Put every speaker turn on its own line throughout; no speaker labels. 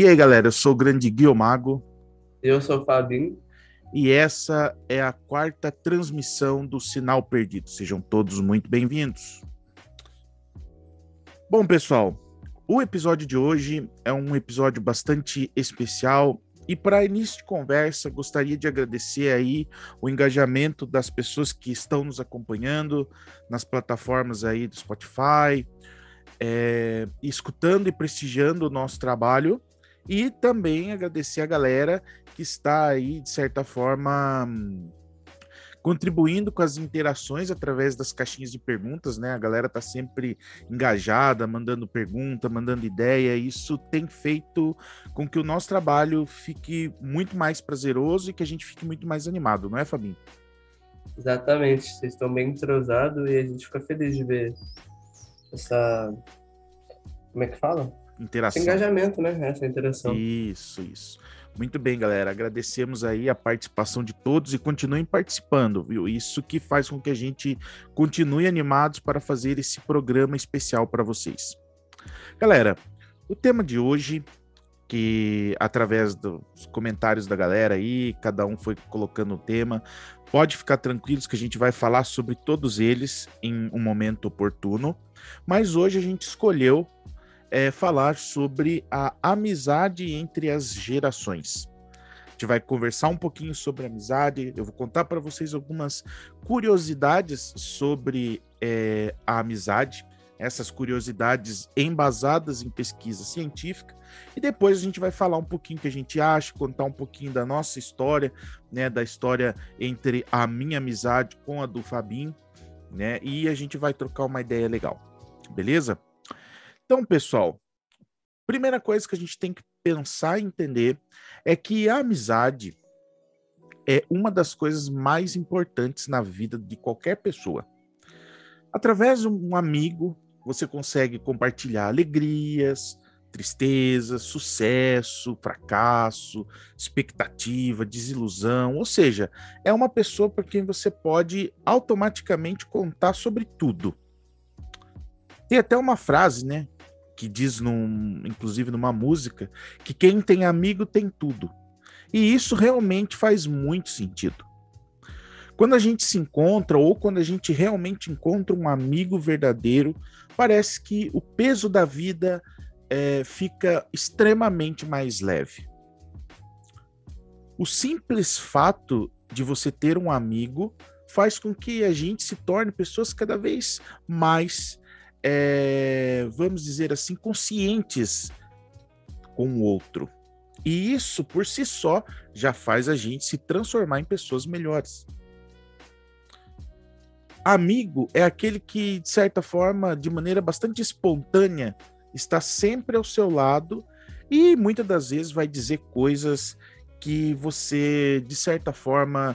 E aí, galera, eu sou o grande Guilmago.
Eu sou o Fabinho.
E essa é a quarta transmissão do Sinal Perdido. Sejam todos muito bem-vindos. Bom, pessoal, o episódio de hoje é um episódio bastante especial e para início de conversa, gostaria de agradecer aí o engajamento das pessoas que estão nos acompanhando nas plataformas aí do Spotify, é, escutando e prestigiando o nosso trabalho. E também agradecer a galera que está aí, de certa forma, contribuindo com as interações através das caixinhas de perguntas, né? A galera tá sempre engajada, mandando pergunta, mandando ideia. Isso tem feito com que o nosso trabalho fique muito mais prazeroso e que a gente fique muito mais animado, não é, Fabinho?
Exatamente. Vocês estão bem entrosados e a gente fica feliz de ver essa. Como é que fala?
Interação.
Engajamento, né? Essa interação.
Isso, isso. Muito bem, galera. Agradecemos aí a participação de todos e continuem participando, viu? Isso que faz com que a gente continue animados para fazer esse programa especial para vocês. Galera, o tema de hoje, que através dos comentários da galera aí, cada um foi colocando o tema, pode ficar tranquilos que a gente vai falar sobre todos eles em um momento oportuno, mas hoje a gente escolheu é falar sobre a amizade entre as gerações. A gente vai conversar um pouquinho sobre amizade. Eu vou contar para vocês algumas curiosidades sobre é, a amizade, essas curiosidades embasadas em pesquisa científica. E depois a gente vai falar um pouquinho que a gente acha, contar um pouquinho da nossa história, né, da história entre a minha amizade com a do Fabinho, né? E a gente vai trocar uma ideia legal. Beleza? Então, pessoal, primeira coisa que a gente tem que pensar e entender é que a amizade é uma das coisas mais importantes na vida de qualquer pessoa. Através de um amigo, você consegue compartilhar alegrias, tristezas, sucesso, fracasso, expectativa, desilusão, ou seja, é uma pessoa para quem você pode automaticamente contar sobre tudo. Tem até uma frase, né, que diz, num, inclusive numa música, que quem tem amigo tem tudo. E isso realmente faz muito sentido. Quando a gente se encontra, ou quando a gente realmente encontra um amigo verdadeiro, parece que o peso da vida é, fica extremamente mais leve. O simples fato de você ter um amigo faz com que a gente se torne pessoas cada vez mais é, vamos dizer assim, conscientes com o outro. E isso, por si só, já faz a gente se transformar em pessoas melhores. Amigo é aquele que, de certa forma, de maneira bastante espontânea, está sempre ao seu lado e muitas das vezes vai dizer coisas que você, de certa forma,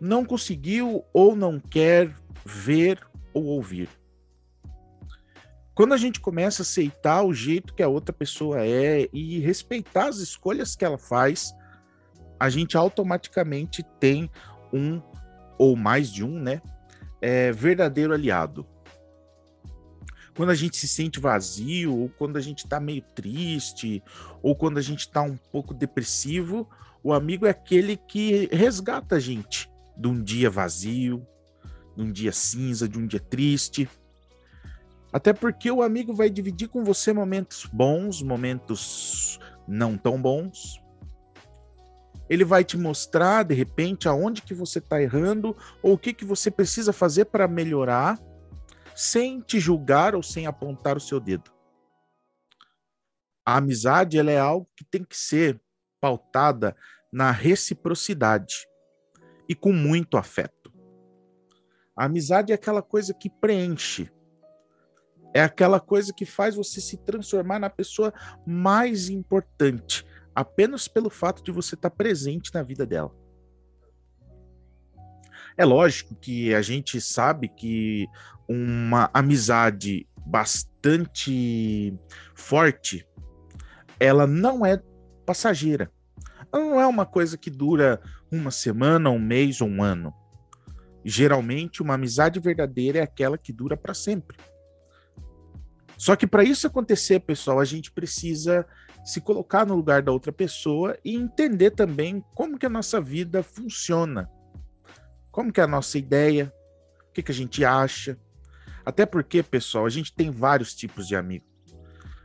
não conseguiu ou não quer ver ou ouvir. Quando a gente começa a aceitar o jeito que a outra pessoa é e respeitar as escolhas que ela faz, a gente automaticamente tem um ou mais de um, né? É, verdadeiro aliado. Quando a gente se sente vazio, ou quando a gente está meio triste, ou quando a gente está um pouco depressivo, o amigo é aquele que resgata a gente de um dia vazio, de um dia cinza, de um dia triste. Até porque o amigo vai dividir com você momentos bons, momentos não tão bons. Ele vai te mostrar, de repente, aonde que você está errando ou o que, que você precisa fazer para melhorar, sem te julgar ou sem apontar o seu dedo. A amizade ela é algo que tem que ser pautada na reciprocidade e com muito afeto. A amizade é aquela coisa que preenche, é aquela coisa que faz você se transformar na pessoa mais importante, apenas pelo fato de você estar presente na vida dela. É lógico que a gente sabe que uma amizade bastante forte, ela não é passageira. Ela não é uma coisa que dura uma semana, um mês ou um ano. Geralmente, uma amizade verdadeira é aquela que dura para sempre. Só que para isso acontecer, pessoal, a gente precisa se colocar no lugar da outra pessoa e entender também como que a nossa vida funciona. Como que é a nossa ideia, o que, que a gente acha. Até porque, pessoal, a gente tem vários tipos de amigo.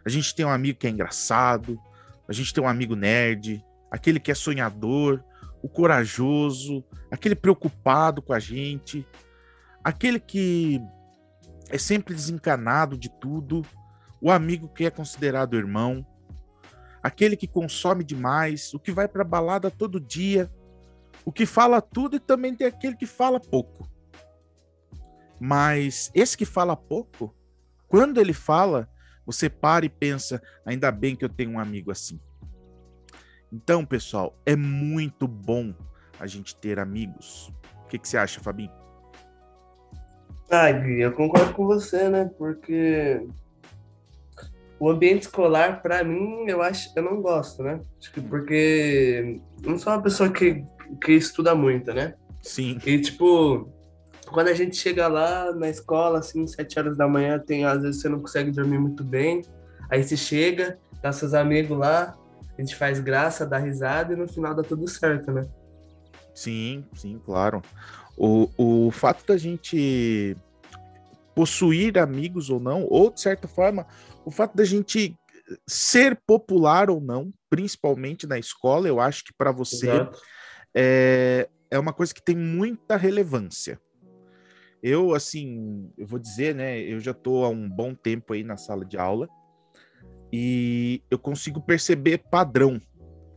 A gente tem um amigo que é engraçado, a gente tem um amigo nerd, aquele que é sonhador, o corajoso, aquele preocupado com a gente, aquele que é sempre desencanado de tudo, o amigo que é considerado irmão, aquele que consome demais, o que vai para balada todo dia, o que fala tudo e também tem aquele que fala pouco. Mas esse que fala pouco, quando ele fala, você para e pensa, ainda bem que eu tenho um amigo assim. Então, pessoal, é muito bom a gente ter amigos. O que, que você acha, Fabinho?
Ah, Gui, eu concordo com você, né? Porque o ambiente escolar, para mim, eu acho, eu não gosto, né? Acho que porque eu não sou uma pessoa que, que estuda muito, né?
Sim.
E tipo, quando a gente chega lá na escola, assim, sete horas da manhã, tem às vezes você não consegue dormir muito bem. Aí você chega, tá seus amigos lá, a gente faz graça, dá risada e no final dá tudo certo, né?
Sim, sim, claro. O, o fato da gente possuir amigos ou não, ou de certa forma, o fato da gente ser popular ou não, principalmente na escola, eu acho que para você é, é uma coisa que tem muita relevância. Eu, assim, eu vou dizer, né? Eu já estou há um bom tempo aí na sala de aula e eu consigo perceber padrão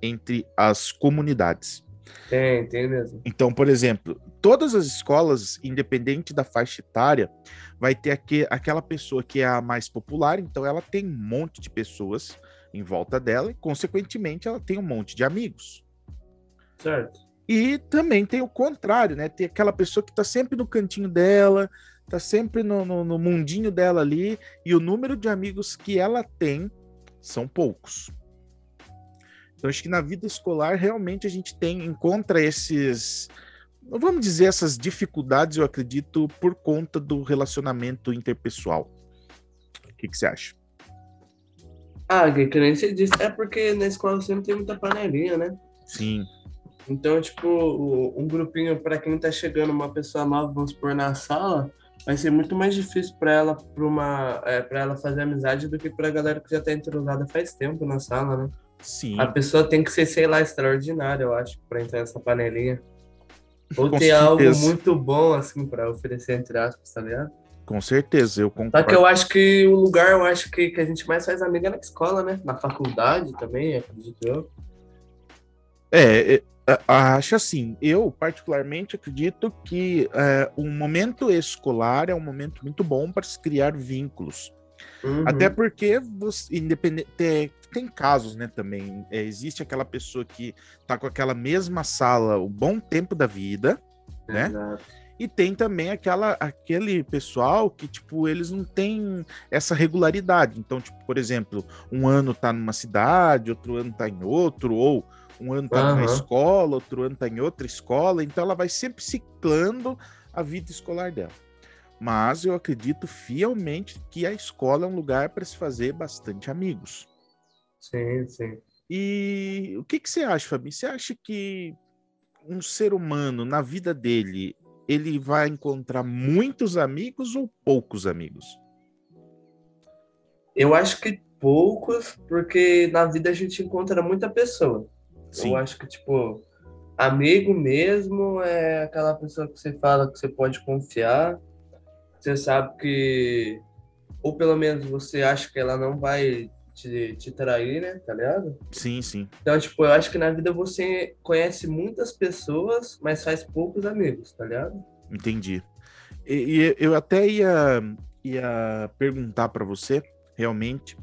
entre as comunidades.
Tem, tem mesmo.
Então, por exemplo, todas as escolas, independente da faixa etária, vai ter aqui, aquela pessoa que é a mais popular, então ela tem um monte de pessoas em volta dela e, consequentemente, ela tem um monte de amigos.
Certo.
E também tem o contrário, né? Tem aquela pessoa que está sempre no cantinho dela, está sempre no, no, no, mundinho dela ali, e o número de amigos que ela tem são poucos. Então, acho que na vida escolar, realmente, a gente tem, encontra esses, vamos dizer, essas dificuldades, eu acredito, por conta do relacionamento interpessoal. O que, que você acha?
Ah, que nem você disse, é porque na escola sempre tem muita panelinha, né?
Sim.
Então, tipo, um grupinho para quem tá chegando, uma pessoa nova, vamos supor, na sala, vai ser muito mais difícil para ela para uma é, para ela fazer amizade do que para a galera que já tá entrosada faz tempo na sala, né?
Sim.
A pessoa tem que ser, sei lá, extraordinária, eu acho, para entrar nessa panelinha. Ou
Com
ter
certeza.
algo muito bom, assim, para oferecer, entre aspas, tá ligado?
Com certeza, eu concordo.
Só que eu acho que o lugar, eu acho que, que a gente mais faz amiga é na escola, né? Na faculdade também, acredito eu.
É, é, acho assim, eu particularmente acredito que é, um momento escolar é um momento muito bom para se criar vínculos.
Uhum.
Até porque você, independente, tem, tem casos, né, também. É, existe aquela pessoa que tá com aquela mesma sala o bom tempo da vida, né?
Exato.
E tem também aquela, aquele pessoal que, tipo, eles não têm essa regularidade. Então, tipo, por exemplo, um ano tá numa cidade, outro ano tá em outro, ou um ano tá numa
Aham.
escola, outro ano tá em outra escola. Então, ela vai sempre ciclando a vida escolar dela. Mas eu acredito fielmente que a escola é um lugar para se fazer bastante amigos.
Sim, sim.
E o que, que você acha, Fabi? Você acha que um ser humano, na vida dele, ele vai encontrar muitos amigos ou poucos amigos?
Eu acho que poucos, porque na vida a gente encontra muita pessoa.
Sim.
Eu acho que, tipo, amigo mesmo é aquela pessoa que você fala que você pode confiar. Você sabe que, ou pelo menos você acha que ela não vai te, te trair, né? Tá ligado?
Sim, sim.
Então, tipo, eu acho que na vida você conhece muitas pessoas, mas faz poucos amigos, tá ligado?
Entendi. E, e eu até ia, ia perguntar para você, realmente,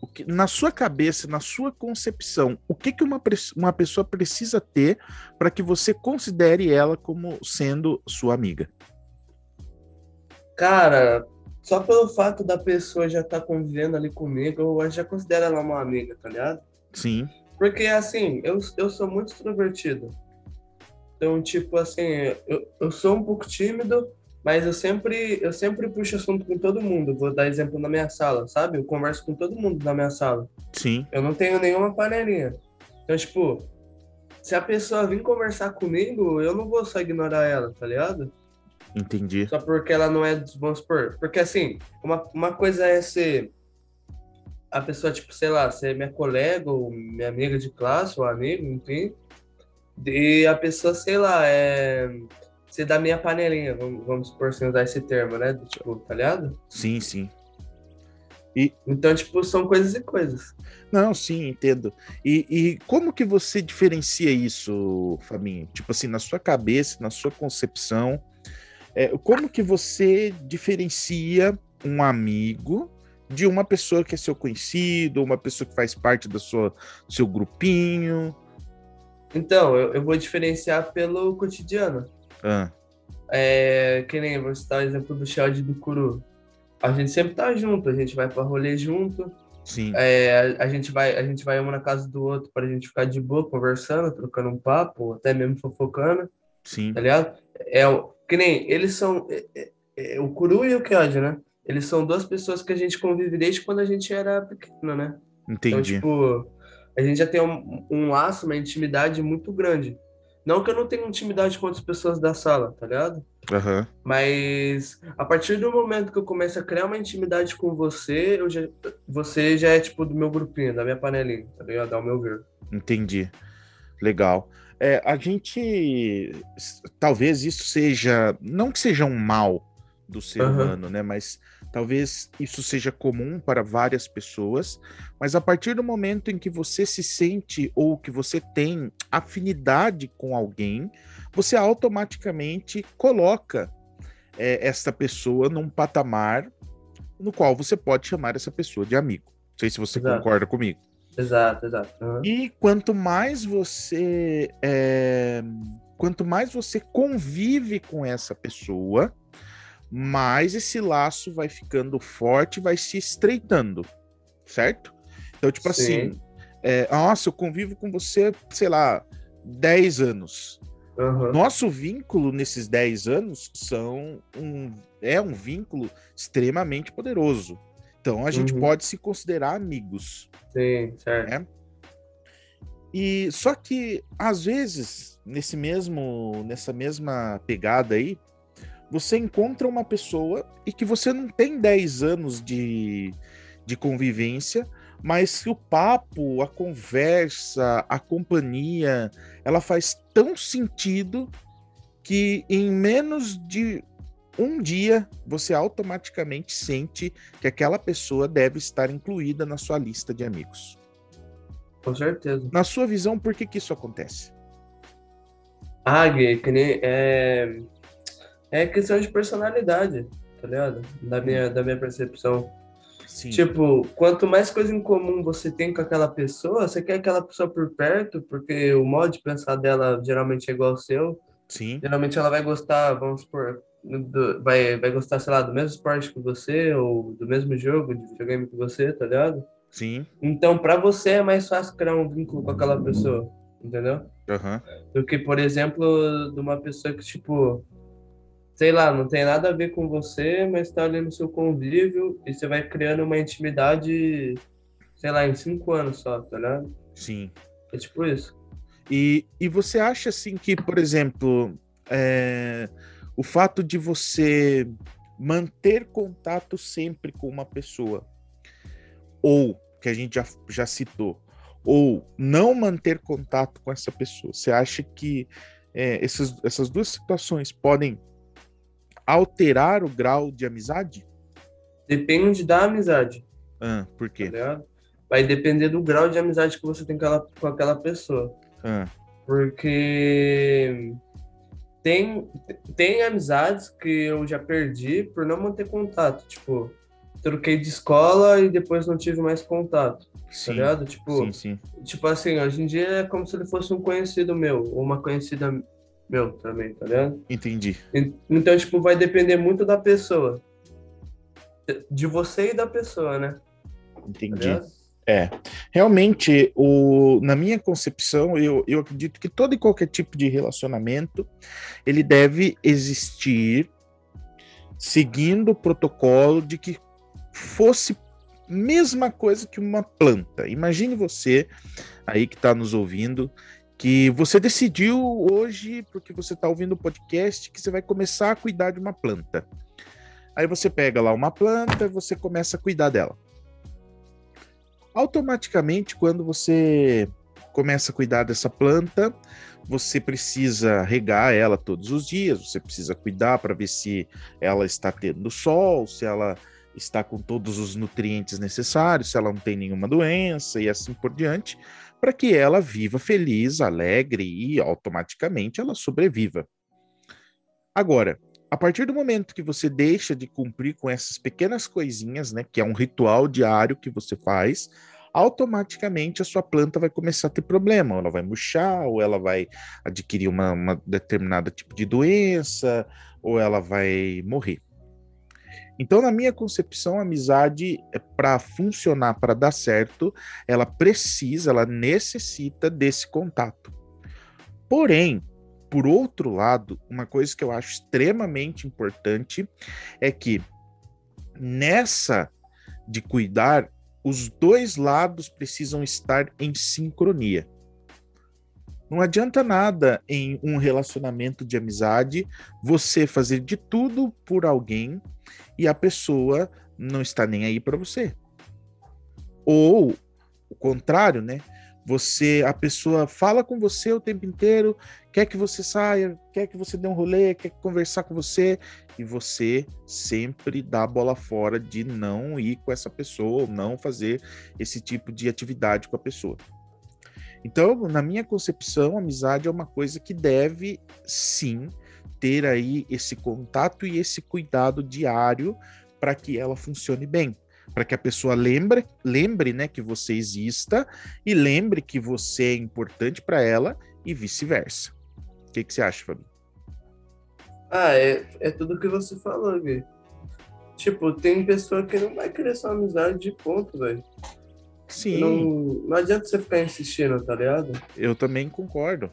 o que, na sua cabeça, na sua concepção, o que, que uma, uma pessoa precisa ter para que você considere ela como sendo sua amiga?
Cara, só pelo fato da pessoa já estar convivendo ali comigo, eu já considero ela uma amiga, tá ligado?
Sim,
Porque, assim, eu, eu sou muito extrovertido. Então, tipo assim, eu, eu sou um pouco tímido, Mas eu sempre, eu sempre puxo assunto com todo mundo. Vou dar exemplo na minha sala, sabe? Eu converso com todo mundo na minha sala.
Sim.
Eu não tenho nenhuma panelinha. Então, tipo, se a pessoa vir conversar comigo, eu não vou só ignorar ela, tá ligado?
Entendi.
Só porque ela não é, vamos supor. Porque assim, uma, uma coisa é ser a pessoa, tipo, sei lá, ser minha colega ou minha amiga de classe ou amigo, enfim. E a pessoa, sei lá, é ser da minha panelinha, vamos, vamos supor, sem usar esse termo, né? Tipo, tá ligado?
Sim, sim.
E... Então, tipo, são coisas e coisas.
Não, sim, entendo. E, e como que você diferencia isso, Fabinho? Tipo assim, na sua cabeça, na sua concepção, é, como que você diferencia um amigo de uma pessoa que é seu conhecido, uma pessoa que faz parte da sua, do seu grupinho?
Então, eu, eu vou diferenciar pelo cotidiano.
Ah.
É, que nem, vou citar o exemplo do Sheldon do Kuru. A gente sempre tá junto, a gente vai para rolê junto.
Sim.
É, a, a, gente vai, a gente vai um na casa do outro para a gente ficar de boa, conversando, trocando um papo, até mesmo fofocando.
Sim.
Tá ligado? É, que nem, eles são. É, é, é o Kuru e o Kyode, né? Eles são duas pessoas que a gente convive desde quando a gente era pequeno, né?
Entendi.
Então, tipo, a gente já tem um, um laço, uma intimidade muito grande. Não que eu não tenha intimidade com outras pessoas da sala, tá ligado?
Uhum.
Mas a partir do momento que eu começo a criar uma intimidade com você, eu já, você já é tipo do meu grupinho, da minha panelinha, tá ligado? Ao meu ver.
Entendi. Legal. É, a gente. Talvez isso seja. Não que seja um mal do ser uhum. humano, né? Mas talvez isso seja comum para várias pessoas, mas a partir do momento em que você se sente ou que você tem afinidade com alguém, você automaticamente coloca é, essa pessoa num patamar no qual você pode chamar essa pessoa de amigo. Não sei se você exato. concorda comigo.
Exato, exato. Uhum.
E quanto mais você é, quanto mais você convive com essa pessoa, mais esse laço vai ficando forte, vai se estreitando, certo? Então, tipo Sim. assim, é, nossa, eu convivo com você, sei lá, 10 anos. Uhum. Nosso vínculo nesses 10 anos são um, é um vínculo extremamente poderoso. Então a gente uhum. pode se considerar amigos.
Sim, certo.
Né? E só que às vezes nesse mesmo nessa mesma pegada aí, você encontra uma pessoa e que você não tem 10 anos de, de convivência, mas que o papo, a conversa, a companhia, ela faz tão sentido que em menos de um dia você automaticamente sente que aquela pessoa deve estar incluída na sua lista de amigos.
Com certeza.
Na sua visão, por que, que isso acontece?
Ah, Gui, que nem, é, é questão de personalidade, tá ligado? Da minha, da minha percepção. Sim. Tipo, quanto mais coisa em comum você tem com aquela pessoa, você quer aquela pessoa por perto, porque o modo de pensar dela geralmente é igual ao seu.
Sim.
Geralmente ela vai gostar, vamos supor, do, vai, vai gostar, sei lá, do mesmo esporte que você, ou do mesmo jogo de videogame que você, tá ligado?
Sim.
Então, para você é mais fácil criar um vínculo com aquela pessoa, entendeu?
Uhum.
Do que, por exemplo, de uma pessoa que, tipo, sei lá, não tem nada a ver com você, mas está ali no seu convívio e você vai criando uma intimidade, sei lá, em cinco anos só, tá ligado?
Sim.
É tipo isso.
E, e você acha assim que, por exemplo, é, o fato de você manter contato sempre com uma pessoa, ou que a gente já, já citou, ou não manter contato com essa pessoa, você acha que é, essas, essas duas situações podem alterar o grau de amizade?
Depende da amizade.
Ah, por quê?
Tá Vai depender do grau de amizade que você tem com aquela, com aquela pessoa.
Ah.
Porque tem, tem amizades que eu já perdi por não manter contato. Tipo, troquei de escola e depois não tive mais contato. Tá sim, tá ligado? Tipo,
sim, sim.
tipo assim, hoje em dia é como se ele fosse um conhecido meu, ou uma conhecida meu também, tá ligado?
Entendi.
Então, tipo, vai depender muito da pessoa. De você e da pessoa, né?
Entendi. Tá é, realmente, o, na minha concepção, eu, eu acredito que todo e qualquer tipo de relacionamento, ele deve existir seguindo o protocolo de que fosse mesma coisa que uma planta. Imagine você aí que está nos ouvindo, que você decidiu hoje, porque você está ouvindo o podcast, que você vai começar a cuidar de uma planta. Aí você pega lá uma planta, você começa a cuidar dela. Automaticamente, quando você começa a cuidar dessa planta, você precisa regar ela todos os dias, você precisa cuidar para ver se ela está tendo sol, se ela está com todos os nutrientes necessários, se ela não tem nenhuma doença e assim por diante, para que ela viva feliz, alegre e automaticamente ela sobreviva. Agora, a partir do momento que você deixa de cumprir com essas pequenas coisinhas, né, que é um ritual diário que você faz, automaticamente a sua planta vai começar a ter problema, ela vai murchar, ou ela vai adquirir uma, uma determinada tipo de doença, ou ela vai morrer. Então, na minha concepção, a amizade, é para funcionar, para dar certo, ela precisa, ela necessita desse contato. Porém, por outro lado, uma coisa que eu acho extremamente importante é que nessa de cuidar, os dois lados precisam estar em sincronia. Não adianta nada em um relacionamento de amizade você fazer de tudo por alguém e a pessoa não está nem aí para você. Ou o contrário, né? Você, a pessoa fala com você o tempo inteiro, quer que você saia, quer que você dê um rolê, quer conversar com você, e você sempre dá a bola fora de não ir com essa pessoa, ou não fazer esse tipo de atividade com a pessoa. Então, na minha concepção, amizade é uma coisa que deve sim ter aí esse contato e esse cuidado diário para que ela funcione bem para que a pessoa lembre, lembre, né, que você exista e lembre que você é importante para ela e vice-versa. O que, que você acha, Fabi?
Ah, é, é tudo que você falou, Gui. Tipo, tem pessoa que não vai querer sua amizade de ponto, velho.
Sim.
Não, não adianta você ficar insistindo, tá ligado?
Eu também concordo.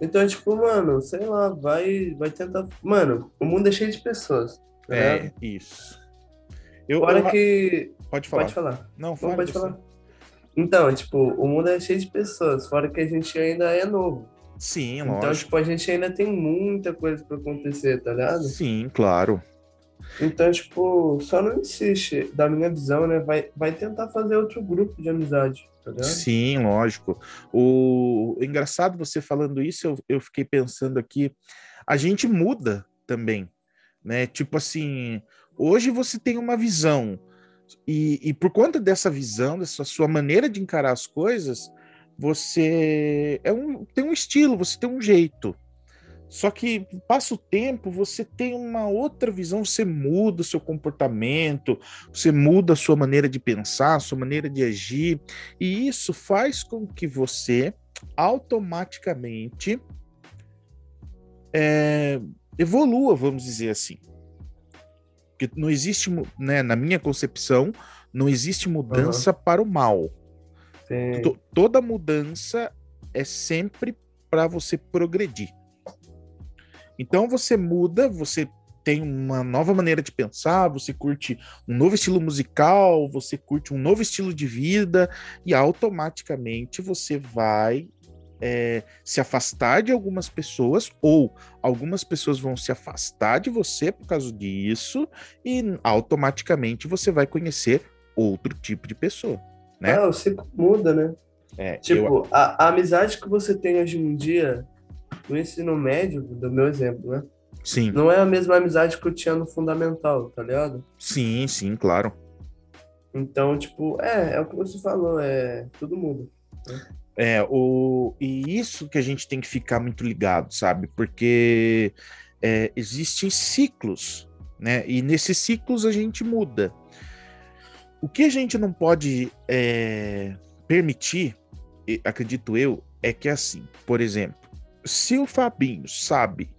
Então, tipo, mano, sei lá, vai, vai tentar. Mano, o mundo é cheio de pessoas. Tá
é, isso. Eu,
Fora
eu...
que.
Pode falar.
Pode falar.
Não, fala
pode falar. Então, tipo, o mundo é cheio de pessoas, fora que a gente ainda é novo.
Sim,
Então,
lógico.
tipo, a gente ainda tem muita coisa pra acontecer, tá ligado?
Sim, claro.
Então, tipo, só não insiste, da minha visão, né? Vai, vai tentar fazer outro grupo de amizade, tá ligado?
Sim, lógico. O engraçado você falando isso, eu, eu fiquei pensando aqui, a gente muda também, né? Tipo assim, hoje você tem uma visão, e, e por conta dessa visão, dessa sua maneira de encarar as coisas, você é um, tem um estilo, você tem um jeito. Só que passa o tempo, você tem uma outra visão, você muda o seu comportamento, você muda a sua maneira de pensar, a sua maneira de agir, e isso faz com que você automaticamente é, evolua, vamos dizer assim. Porque não existe, né, na minha concepção, não existe mudança para o mal. Toda mudança é sempre para você progredir. Então você muda, você tem uma nova maneira de pensar, você curte um novo estilo musical, você curte um novo estilo de vida e automaticamente você vai é, se afastar de algumas pessoas ou algumas pessoas vão se afastar de você por causa disso e automaticamente você vai conhecer outro tipo de pessoa, né?
Ah, ciclo muda, né?
É, eu-
Tipo, a, a amizade que você tem hoje em dia no ensino médio, do meu exemplo, né?
sim.
Não é a mesma amizade que eu tinha no fundamental, tá ligado?
Sim, sim, claro.
Então, tipo, é, é o que você falou, é, tudo muda.
É, o, e isso que a gente tem que ficar muito ligado, sabe? Porque é, existem ciclos, né? E nesses ciclos a gente muda. O que a gente não pode é, permitir, acredito eu, é que assim, por exemplo, se o Fabinho sabe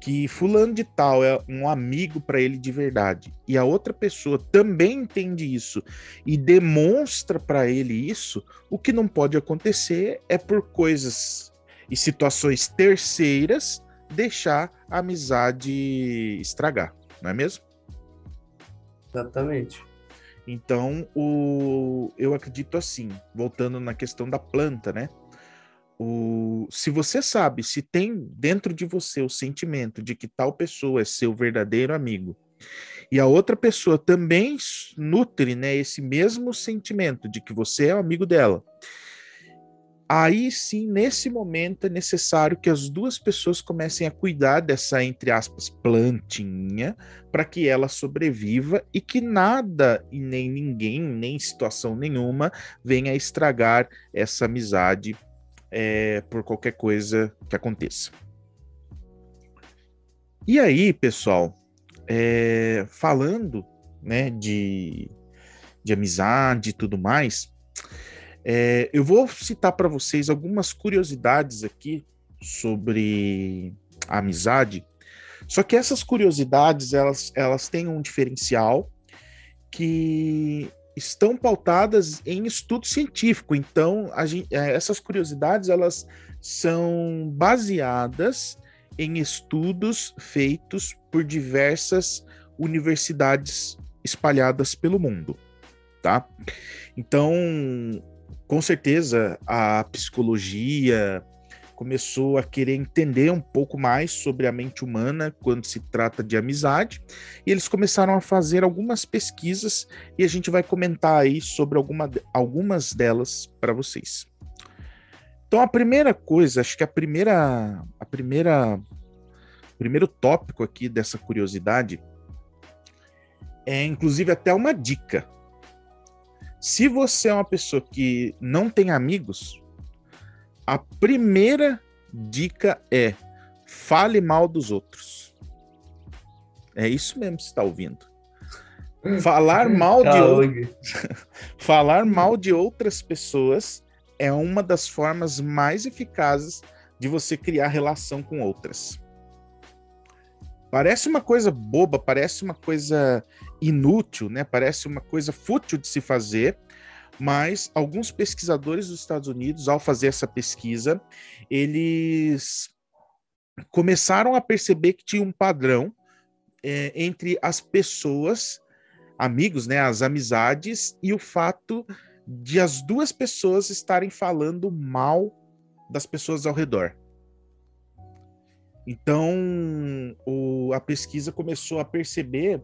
que fulano de tal é um amigo para ele de verdade e a outra pessoa também entende isso e demonstra para ele isso, o que não pode acontecer é por coisas e situações terceiras deixar a amizade estragar. não é mesmo?
Exatamente.
Então, o, eu acredito assim, voltando na questão da planta, né? O, se você sabe, se tem dentro de você o sentimento de que tal pessoa é seu verdadeiro amigo, e a outra pessoa também nutre né, esse mesmo sentimento de que você é amigo dela, aí sim, nesse momento, é necessário que as duas pessoas comecem a cuidar dessa, entre aspas, plantinha, para que ela sobreviva e que nada e nem ninguém, nem situação nenhuma, venha estragar essa amizade é, por qualquer coisa que aconteça. E aí, pessoal, é, falando né, de, de amizade e tudo mais, é, eu vou citar para vocês algumas curiosidades aqui sobre a amizade. Só que essas curiosidades elas, elas têm um diferencial que estão pautadas em estudo científico. Então, gente, é, essas curiosidades elas são baseadas em estudos feitos por diversas universidades espalhadas pelo mundo, tá? Então, com certeza a psicologia começou a querer entender um pouco mais sobre a mente humana quando se trata de amizade, e eles começaram a fazer algumas pesquisas e a gente vai comentar aí sobre alguma, algumas delas para vocês. Então a primeira coisa, acho que a primeira a primeira primeiro tópico aqui dessa curiosidade é inclusive até uma dica se você é uma pessoa que não tem amigos, a primeira dica é fale mal dos outros. É isso mesmo que você está ouvindo. Falar mal de falar mal de outras pessoas é uma das formas mais eficazes de você criar relação com outras. Parece uma coisa boba, parece uma coisa inútil, né? Parece uma coisa fútil de se fazer, mas alguns pesquisadores dos Estados Unidos, ao fazer essa pesquisa, eles começaram a perceber que tinha um padrão é, entre as pessoas, amigos, né, as amizades, e o fato de as duas pessoas estarem falando mal das pessoas ao redor. Então, o, a pesquisa começou a perceber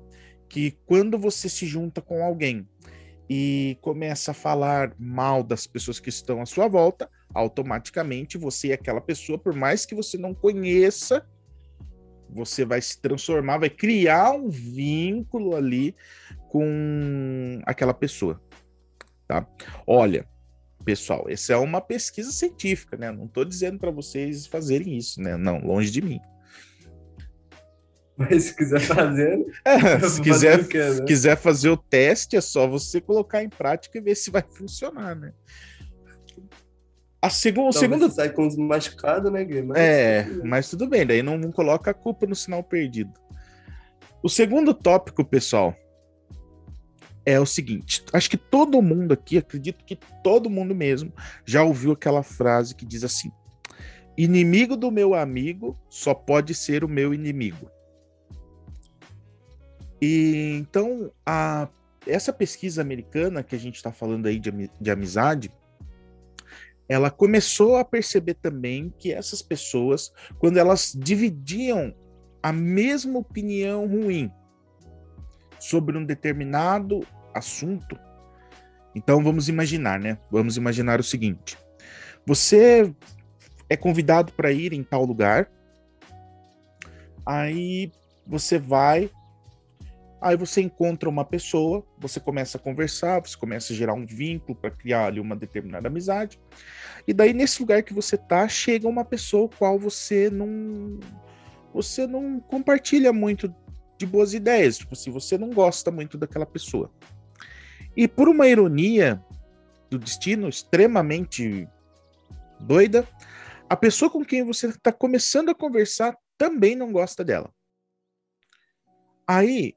que quando você se junta com alguém e começa a falar mal das pessoas que estão à sua volta, automaticamente você e aquela pessoa, por mais que você não conheça, você vai se transformar, vai criar um vínculo ali com aquela pessoa, tá? Olha, pessoal, essa é uma pesquisa científica, né? Não estou dizendo para vocês fazerem isso, né? Não, longe de mim.
Mas se quiser fazer.
é, se quiser, fazer né? quiser fazer o teste, é só você colocar em prática e ver se vai funcionar, né? A segunda, o segundo.
sai com os machucados, né, Gui?
Mas, é, mas tudo bem, daí não, não coloca a culpa no sinal perdido. O segundo tópico, pessoal, é o seguinte: acho que todo mundo aqui, acredito que todo mundo mesmo, já ouviu aquela frase que diz assim: inimigo do meu amigo só pode ser o meu inimigo. E então, a, essa pesquisa americana que a gente está falando aí de, de amizade, ela começou a perceber também que essas pessoas, quando elas dividiam a mesma opinião ruim sobre um determinado assunto. Então vamos imaginar, né? Vamos imaginar o seguinte: você é convidado para ir em tal lugar, aí você vai, aí você encontra uma pessoa, você começa a conversar, você começa a gerar um vínculo para criar ali uma determinada amizade, e daí nesse lugar que você tá chega uma pessoa qual você não você não compartilha muito de boas ideias, tipo, se você não gosta muito daquela pessoa. E por uma ironia do destino extremamente doida, a pessoa com quem você está começando a conversar também não gosta dela. Aí,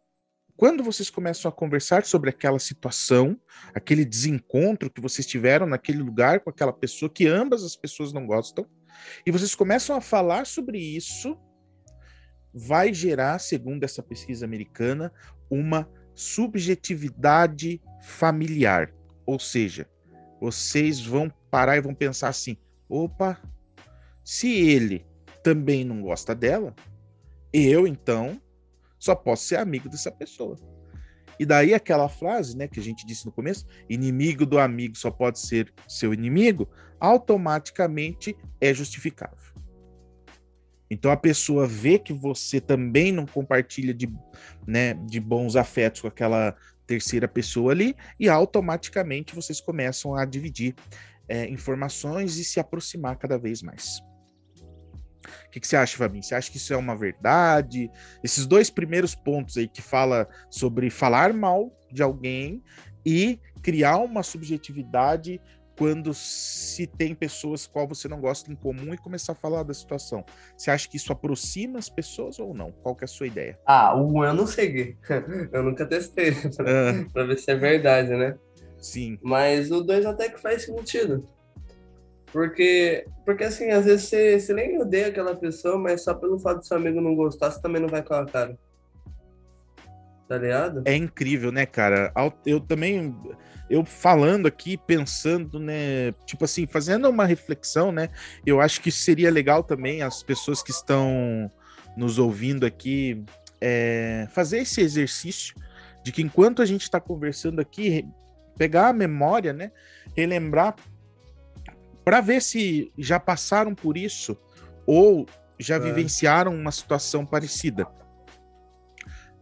quando vocês começam a conversar sobre aquela situação, aquele desencontro que vocês tiveram naquele lugar com aquela pessoa que ambas as pessoas não gostam, e vocês começam a falar sobre isso, vai gerar, segundo essa pesquisa americana, uma subjetividade familiar. Ou seja, vocês vão parar e vão pensar assim: opa, se ele também não gosta dela, eu então só posso ser amigo dessa pessoa. E daí aquela frase, né, que a gente disse no começo, inimigo do amigo só pode ser seu inimigo, automaticamente é justificável. Então a pessoa vê que você também não compartilha de, né, de bons afetos com aquela terceira pessoa ali, e automaticamente vocês começam a dividir é, informações e se aproximar cada vez mais. O que, que, você acha, Fabinho? Você acha que isso é uma verdade? Esses dois primeiros pontos aí que fala sobre falar mal de alguém e criar uma subjetividade quando se tem pessoas qual você não gosta em comum e começar a falar da situação. Você acha que isso aproxima as pessoas ou não? Qual que é a sua ideia?
Ah, o eu não segui. Eu nunca testei para ah. ver se é verdade, né?
Sim.
Mas o dois até que faz sentido. Porque, porque assim, às vezes você, você nem odeia aquela pessoa, mas só pelo fato do seu amigo não gostar, você também não vai com a cara. Tá ligado?
É incrível, né, cara? Eu também, eu falando aqui, pensando, né, tipo assim, fazendo uma reflexão, né, eu acho que seria legal também as pessoas que estão nos ouvindo aqui é, fazer esse exercício de que enquanto a gente está conversando aqui, pegar a memória, né, relembrar para ver se já passaram por isso ou já é. vivenciaram uma situação parecida.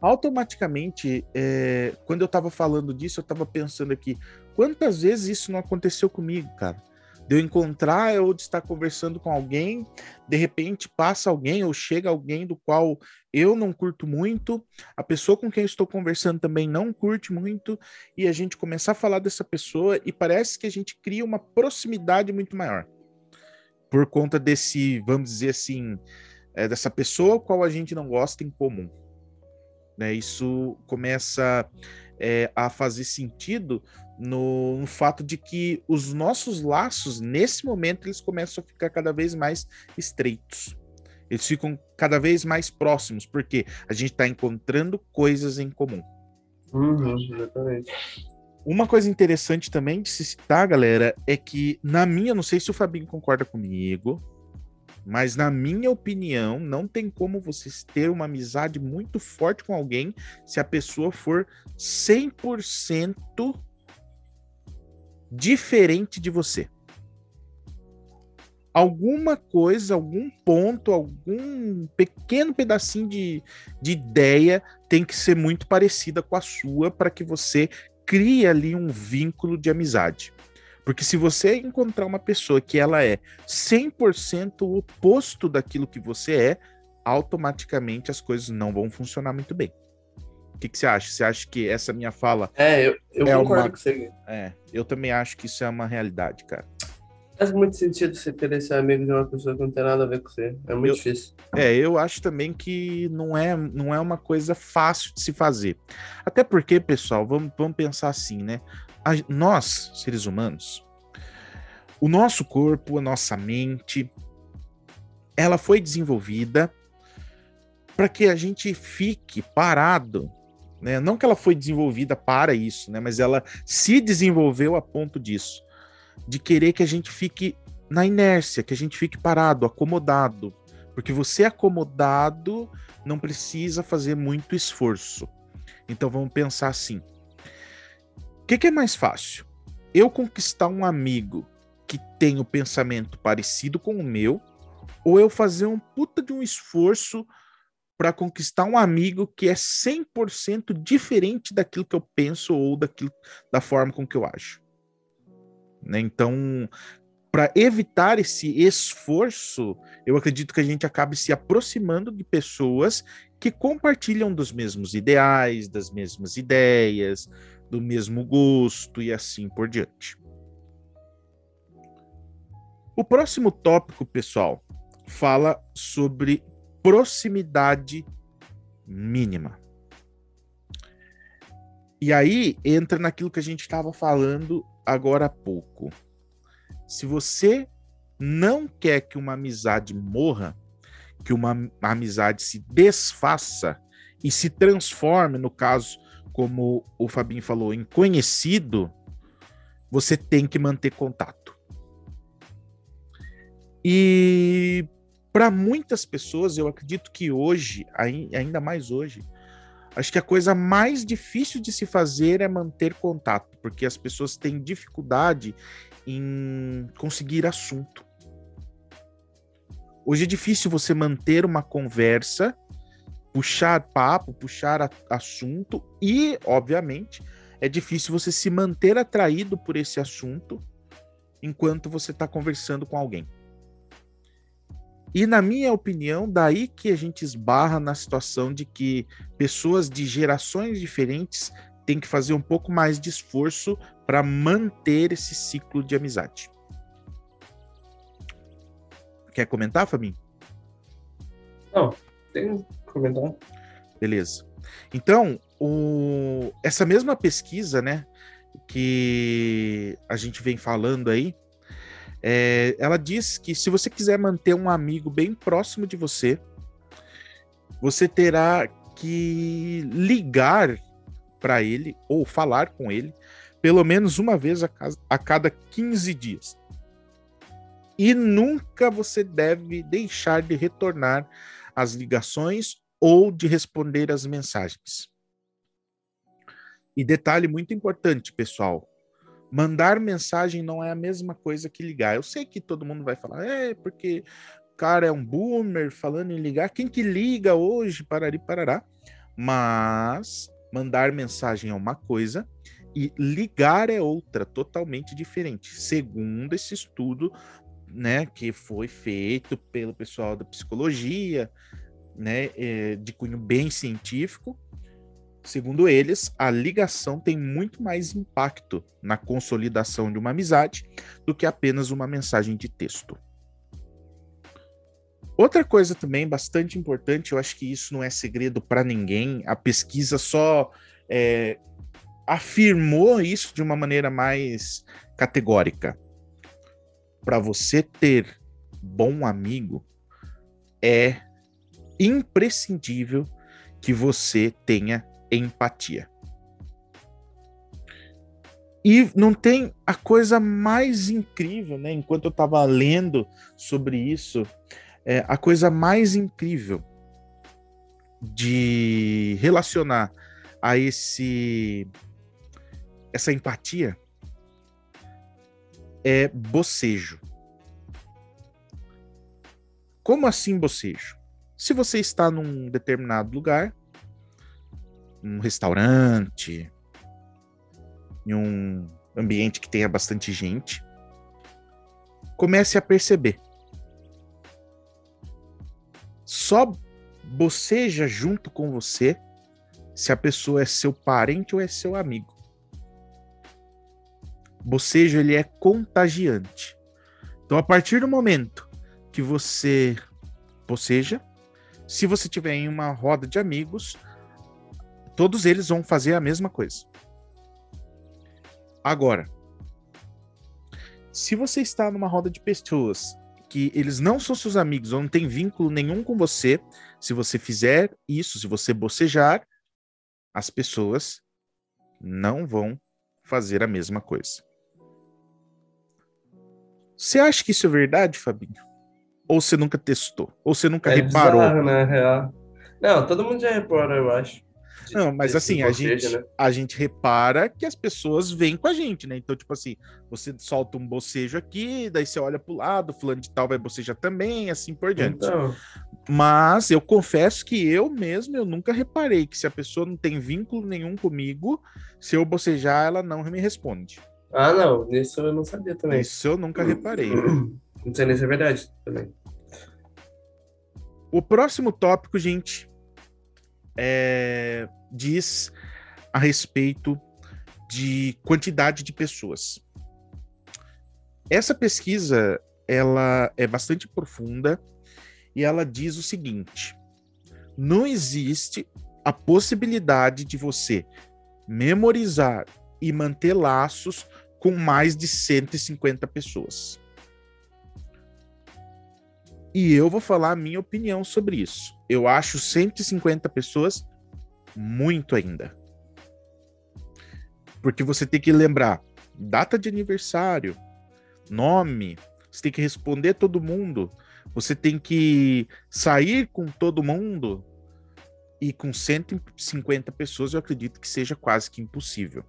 Automaticamente, é, quando eu estava falando disso, eu estava pensando aqui, quantas vezes isso não aconteceu comigo, cara? De eu encontrar ou de estar conversando com alguém, de repente passa alguém ou chega alguém do qual eu não curto muito, a pessoa com quem eu estou conversando também não curte muito, e a gente começar a falar dessa pessoa e parece que a gente cria uma proximidade muito maior. Por conta desse, vamos dizer assim, é, dessa pessoa qual a gente não gosta em comum. Né? Isso começa é, a fazer sentido no, no, fato de que os nossos laços, nesse momento, eles começam a ficar cada vez mais estreitos. Eles ficam cada vez mais próximos, porque a gente está encontrando coisas em comum.
Uhum, exatamente.
Uma coisa interessante também de se citar, galera, é que, na minha, não sei se o Fabinho concorda comigo, mas na minha opinião, não tem como vocês ter uma amizade muito forte com alguém se a pessoa for 100% diferente de você. Alguma coisa, algum ponto, algum pequeno pedacinho de, de ideia tem que ser muito parecida com a sua para que você crie ali um vínculo de amizade. Porque se você encontrar uma pessoa que ela é 100% o oposto daquilo que você é, automaticamente as coisas não vão funcionar muito bem. O que, que, você acha? Você acha que essa minha fala.
É, eu, eu
é
concordo
uma...
com você.
É, eu também acho que isso é uma realidade, cara.
Faz muito sentido você querer ser amigo de uma pessoa que não tem nada a ver com você. É muito
eu,
difícil.
É, eu acho também que não é, não é uma coisa fácil de se fazer. Até porque, pessoal, vamos, vamos pensar assim, né? A, nós, seres humanos, o nosso corpo, a nossa mente, ela foi desenvolvida para que a gente fique parado né? Não que ela foi desenvolvida para isso, né? mas ela se desenvolveu a ponto disso, de querer que a gente fique na inércia, que a gente fique parado, acomodado. Porque você acomodado não precisa fazer muito esforço. Então vamos pensar assim: o que, que é mais fácil? Eu conquistar um amigo que tem o pensamento parecido com o meu, ou eu fazer um puta de um esforço para conquistar um amigo que é 100% diferente daquilo que eu penso ou daquilo, da forma com que eu acho. Né? Então, para evitar esse esforço, eu acredito que a gente acabe se aproximando de pessoas que compartilham dos mesmos ideais, das mesmas ideias, do mesmo gosto e assim por diante. O próximo tópico, pessoal, fala sobre proximidade mínima. E aí entra naquilo que a gente estava falando agora há pouco. Se você não quer que uma amizade morra, que uma amizade se desfaça e se transforme, no caso, como o Fabinho falou, em conhecido, você tem que manter contato. E para muitas pessoas, eu acredito que hoje, ainda mais hoje, acho que a coisa mais difícil de se fazer é manter contato, porque as pessoas têm dificuldade em conseguir assunto. Hoje é difícil você manter uma conversa, puxar papo, puxar assunto e, obviamente, é difícil você se manter atraído por esse assunto enquanto você está conversando com alguém. E na minha opinião, daí que a gente esbarra na situação de que pessoas de gerações diferentes têm que fazer um pouco mais de esforço para manter esse ciclo de amizade. Quer comentar, Fabinho?
Não, tem que comentar.
Beleza. Então, o... essa mesma pesquisa, né, que a gente vem falando aí, é, ela diz que se você quiser manter um amigo bem próximo de você, você terá que ligar para ele ou falar com ele pelo menos uma vez a, a cada 15 dias. E nunca você deve deixar de retornar as ligações ou de responder as mensagens. E detalhe muito importante, pessoal: mandar mensagem não é a mesma coisa que ligar. Eu sei que todo mundo vai falar, é porque o cara é um boomer falando em ligar. Quem que liga hoje? Parari, parará. Mas mandar mensagem é uma coisa e ligar é outra, totalmente diferente. Segundo esse estudo, né, que foi feito pelo pessoal da psicologia, né, é, de cunho bem científico, Segundo eles, a ligação tem muito mais impacto na consolidação de uma amizade do que apenas uma mensagem de texto. Outra coisa também bastante importante, eu acho que isso não é segredo para ninguém, a pesquisa só é, afirmou isso de uma maneira mais categórica. Para você ter bom amigo, é imprescindível que você tenha empatia. E não tem a coisa mais incrível, né? Enquanto eu estava lendo sobre isso, é, a coisa mais incrível de relacionar a esse essa empatia é bocejo. Como assim bocejo? Se você está num determinado lugar um restaurante, em um ambiente que tenha bastante gente, comece a perceber. Só boceja junto com você se a pessoa é seu parente ou é seu amigo. Bocejo ele é contagiante. Então, a partir do momento que você boceja, se você tiver em uma roda de amigos, Todos eles vão fazer a mesma coisa. Agora, se você está numa roda de pessoas que eles não são seus amigos ou não tem vínculo nenhum com você, se você fizer isso, se você bocejar, as pessoas não vão fazer a mesma coisa. Você acha que isso é verdade, Fabinho? Ou você nunca testou? Ou você nunca é reparou?
Bizarro, né? Real. Não, todo mundo já reparou, eu acho.
Não, mas assim, a gente, né? a gente repara que as pessoas vêm com a gente, né? Então, tipo assim, você solta um bocejo aqui, daí você olha pro lado, fulano de tal vai bocejar também, assim por diante. Então... Mas eu confesso que eu mesmo, eu nunca reparei que se a pessoa não tem vínculo nenhum comigo, se eu bocejar, ela não me responde.
Ah, não, isso eu não sabia também.
Isso eu nunca reparei.
Não sei nem se é verdade também.
O próximo tópico, gente, é, diz a respeito de quantidade de pessoas. Essa pesquisa ela é bastante profunda e ela diz o seguinte: não existe a possibilidade de você memorizar e manter laços com mais de 150 pessoas. E eu vou falar a minha opinião sobre isso. Eu acho 150 pessoas muito ainda. Porque você tem que lembrar data de aniversário, nome, você tem que responder todo mundo, você tem que sair com todo mundo. E com 150 pessoas, eu acredito que seja quase que impossível.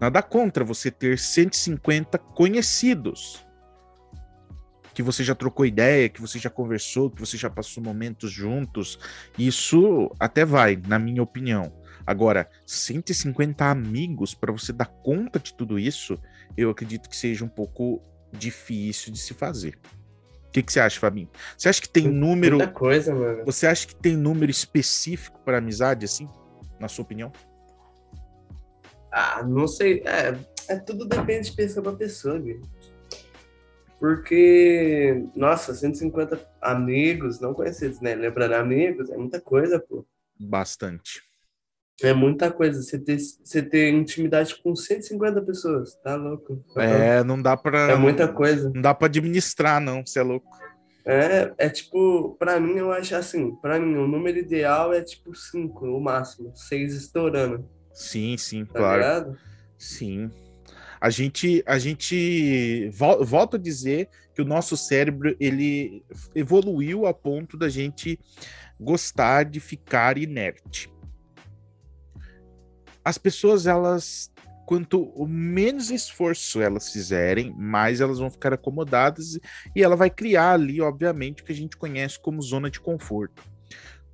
Nada contra você ter 150 conhecidos que você já trocou ideia, que você já conversou, que você já passou momentos juntos. Isso até vai, na minha opinião. Agora, 150 amigos para você dar conta de tudo isso, eu acredito que seja um pouco difícil de se fazer. O que, que você acha, Fabinho? Você acha que tem número.
Muita coisa, mano.
Você acha que tem número específico para amizade, assim? Na sua opinião?
Ah, não sei. É, é tudo depende de pessoa para pessoa, viu? Porque, nossa, 150 amigos não conhecidos, né? Lembrando amigos, é muita coisa, pô.
Bastante.
É muita coisa. Você ter, você ter intimidade com 150 pessoas, tá louco?
É, não dá pra.
É muita coisa.
Não dá pra administrar, não, você é louco.
É, é tipo, pra mim, eu acho assim, pra mim, o número ideal é tipo 5, o máximo, 6 estourando.
Sim, sim,
Tá
claro.
ligado?
Sim. A gente, a gente vol- volto a dizer que o nosso cérebro ele evoluiu a ponto da gente gostar de ficar inerte. As pessoas, elas, quanto menos esforço elas fizerem, mais elas vão ficar acomodadas e ela vai criar ali, obviamente, o que a gente conhece como zona de conforto.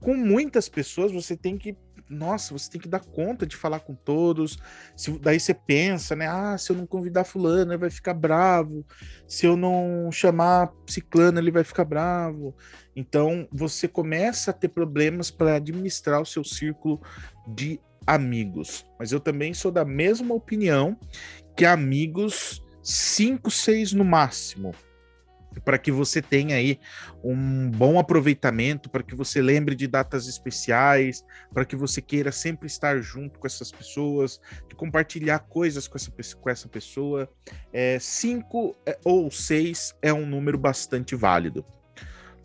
Com muitas pessoas, você tem que nossa, você tem que dar conta de falar com todos. Se, daí você pensa, né? Ah, se eu não convidar fulano, ele vai ficar bravo. Se eu não chamar ciclano, ele vai ficar bravo. Então, você começa a ter problemas para administrar o seu círculo de amigos. Mas eu também sou da mesma opinião que amigos 5, 6 no máximo para que você tenha aí um bom aproveitamento, para que você lembre de datas especiais, para que você queira sempre estar junto com essas pessoas, compartilhar coisas com essa, com essa pessoa. É, cinco é, ou seis é um número bastante válido.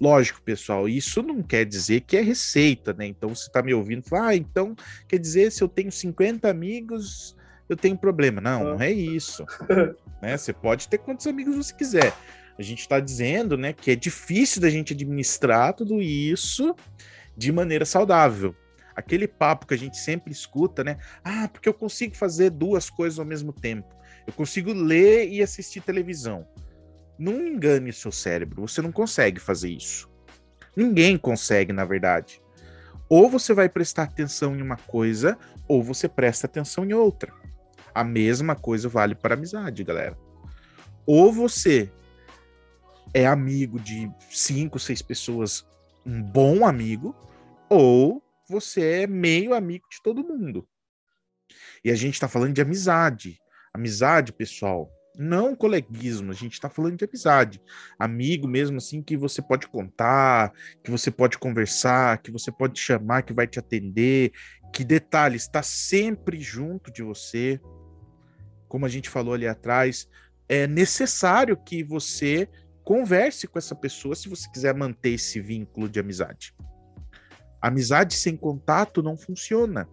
Lógico, pessoal, isso não quer dizer que é receita, né? Então você está me ouvindo e fala, ah, então quer dizer, se eu tenho 50 amigos, eu tenho problema. Não, não é isso. né? Você pode ter quantos amigos você quiser. A gente está dizendo, né, que é difícil da gente administrar tudo isso de maneira saudável. Aquele papo que a gente sempre escuta, né? Ah, porque eu consigo fazer duas coisas ao mesmo tempo. Eu consigo ler e assistir televisão. Não engane seu cérebro, você não consegue fazer isso. Ninguém consegue, na verdade. Ou você vai prestar atenção em uma coisa, ou você presta atenção em outra. A mesma coisa vale para amizade, galera. Ou você é amigo de cinco, seis pessoas, um bom amigo, ou você é meio amigo de todo mundo. E a gente tá falando de amizade. Amizade, pessoal, não coleguismo, a gente tá falando de amizade. Amigo mesmo assim que você pode contar, que você pode conversar, que você pode chamar, que vai te atender, que detalhe, está sempre junto de você. Como a gente falou ali atrás, é necessário que você converse com essa pessoa se você quiser manter esse vínculo de amizade. Amizade sem contato não funciona.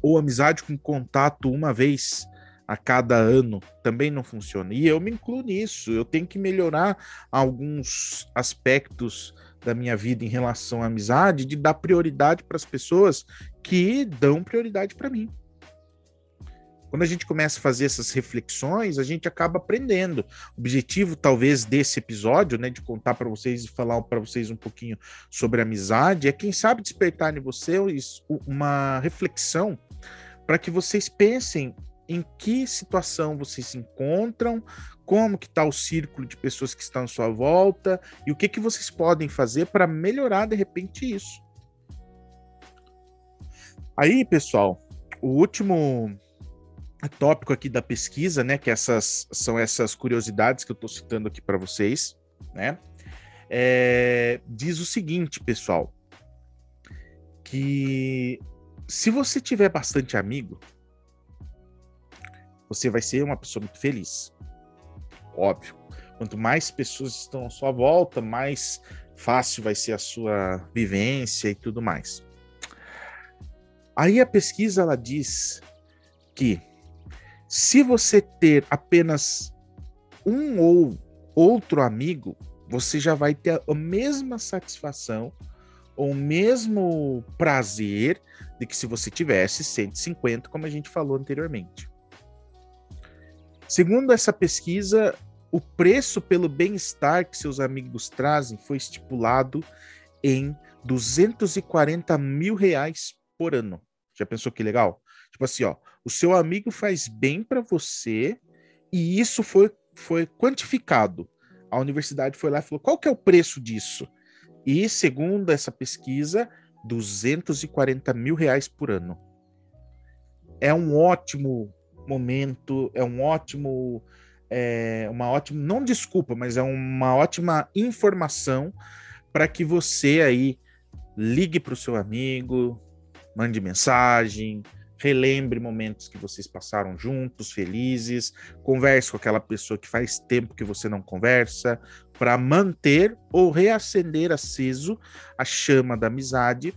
Ou amizade com contato uma vez a cada ano também não funciona. E eu me incluo nisso. Eu tenho que melhorar alguns aspectos da minha vida em relação à amizade, de dar prioridade para as pessoas que dão prioridade para mim. Quando a gente começa a fazer essas reflexões, a gente acaba aprendendo. O objetivo, talvez, desse episódio, né, de contar para vocês e falar para vocês um pouquinho sobre amizade, é quem sabe despertar em vocês uma reflexão para que vocês pensem em que situação vocês se encontram, como que está o círculo de pessoas que estão à sua volta e o que, que vocês podem fazer para melhorar de repente isso. Aí, pessoal, o último tópico aqui da pesquisa, né, que essas são essas curiosidades que eu estou citando aqui para vocês, né, é, diz o seguinte, pessoal, que se você tiver bastante amigo, você vai ser uma pessoa muito feliz. Óbvio. Quanto mais pessoas estão à sua volta, mais fácil vai ser a sua vivência e tudo mais. Aí a pesquisa ela diz que se você ter apenas um ou outro amigo, você já vai ter a mesma satisfação ou o mesmo prazer de que se você tivesse 150, como a gente falou anteriormente. Segundo essa pesquisa, o preço pelo bem-estar que seus amigos trazem foi estipulado em 240 mil reais por ano. Já pensou que legal? Tipo assim, ó, o seu amigo faz bem para você e isso foi, foi quantificado. A universidade foi lá e falou: qual que é o preço disso? E segundo essa pesquisa, 240 mil reais por ano. É um ótimo momento, é um ótimo, é uma ótima, não desculpa, mas é uma ótima informação para que você aí ligue para o seu amigo, mande mensagem, relembre momentos que vocês passaram juntos, felizes, converse com aquela pessoa que faz tempo que você não conversa, para manter ou reacender aceso a chama da amizade,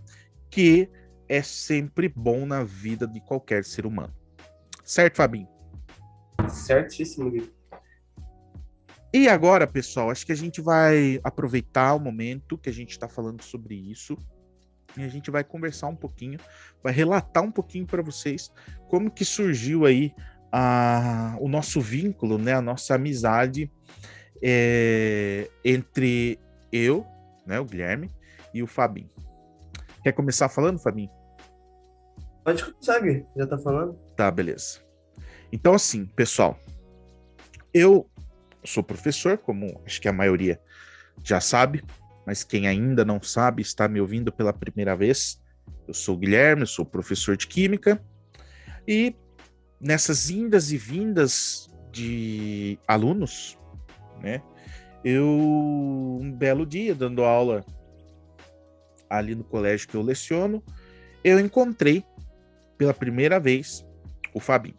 que é sempre bom na vida de qualquer ser humano. Certo, Fabinho?
Certíssimo, Gui.
E agora, pessoal, acho que a gente vai aproveitar o momento que a gente está falando sobre isso e a gente vai conversar um pouquinho, vai relatar um pouquinho para vocês como que surgiu aí a, o nosso vínculo, né, a nossa amizade é, entre eu, né, o Guilherme, e o Fabinho. Quer começar falando, Fabinho?
Pode começar, Gui. Já tá falando?
Tá, beleza. Então, assim, pessoal, eu sou professor, como acho que a maioria já sabe, mas quem ainda não sabe, está me ouvindo pela primeira vez. Eu sou Guilherme, sou professor de Química, e nessas indas e vindas de alunos, né, eu, um belo dia, dando aula ali no colégio que eu leciono, eu encontrei pela primeira vez o Fabinho.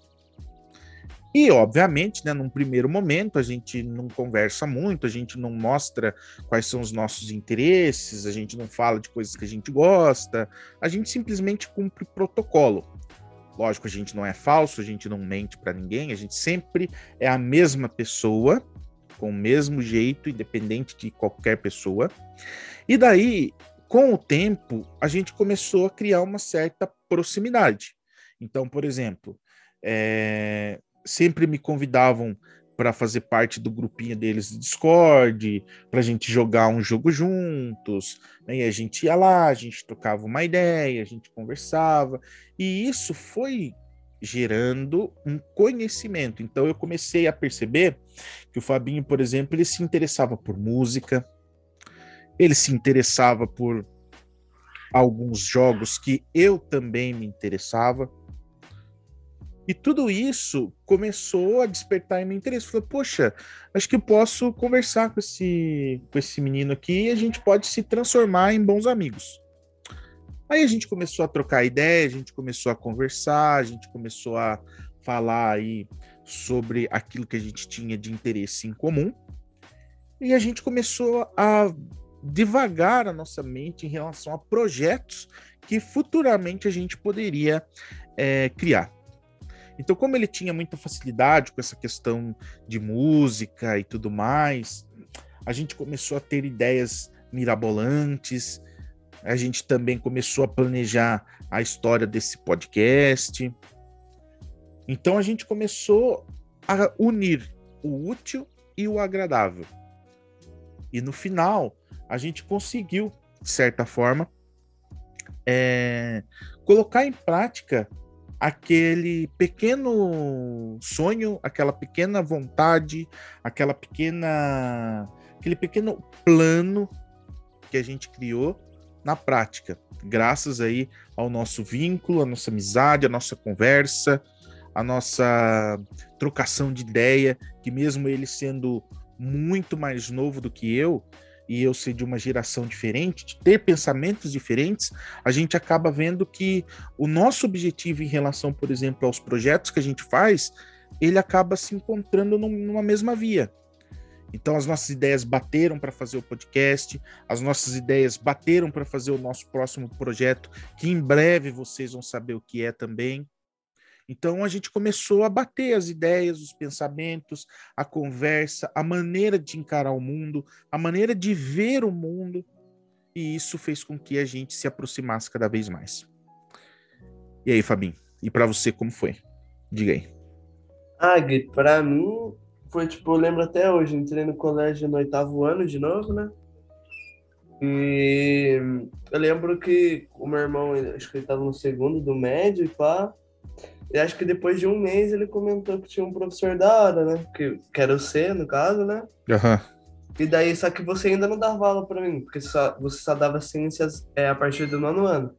E, obviamente, né, num primeiro momento, a gente não conversa muito, a gente não mostra quais são os nossos interesses, a gente não fala de coisas que a gente gosta, a gente simplesmente cumpre protocolo. Lógico, a gente não é falso, a gente não mente para ninguém, a gente sempre é a mesma pessoa, com o mesmo jeito, independente de qualquer pessoa. E daí, com o tempo, a gente começou a criar uma certa proximidade. Então, por exemplo, é, sempre me convidavam para fazer parte do grupinho deles do Discord, para a gente jogar um jogo juntos. Né? E a gente ia lá, a gente trocava uma ideia, a gente conversava. E isso foi gerando um conhecimento. Então eu comecei a perceber que o Fabinho, por exemplo, ele se interessava por música, ele se interessava por alguns jogos que eu também me interessava. E tudo isso começou a despertar em meu interesse. Falei, poxa, acho que eu posso conversar com esse, com esse menino aqui e a gente pode se transformar em bons amigos. Aí a gente começou a trocar ideia, a gente começou a conversar, a gente começou a falar aí sobre aquilo que a gente tinha de interesse em comum. E a gente começou a devagar a nossa mente em relação a projetos que futuramente a gente poderia é, criar. Então, como ele tinha muita facilidade com essa questão de música e tudo mais, a gente começou a ter ideias mirabolantes, a gente também começou a planejar a história desse podcast. Então, a gente começou a unir o útil e o agradável. E no final, a gente conseguiu, de certa forma, é, colocar em prática aquele pequeno sonho, aquela pequena vontade, aquela pequena aquele pequeno plano que a gente criou na prática, graças aí ao nosso vínculo, a nossa amizade, a nossa conversa, a nossa trocação de ideia, que mesmo ele sendo muito mais novo do que eu, e eu ser de uma geração diferente, de ter pensamentos diferentes, a gente acaba vendo que o nosso objetivo em relação, por exemplo, aos projetos que a gente faz, ele acaba se encontrando numa mesma via. Então as nossas ideias bateram para fazer o podcast, as nossas ideias bateram para fazer o nosso próximo projeto, que em breve vocês vão saber o que é também. Então a gente começou a bater as ideias, os pensamentos, a conversa, a maneira de encarar o mundo, a maneira de ver o mundo, e isso fez com que a gente se aproximasse cada vez mais. E aí, Fabinho? E para você como foi? Diga aí.
Ah, pra mim foi tipo, eu lembro até hoje, entrei no colégio no oitavo ano de novo, né? E eu lembro que o meu irmão, acho que ele tava no segundo do médio e pá. E acho que depois de um mês ele comentou que tinha um professor da hora, né? Que, que era o C, no caso, né?
Aham. Uhum.
E daí, só que você ainda não dava aula pra mim, porque só, você só dava ciências é, a partir do nono ano.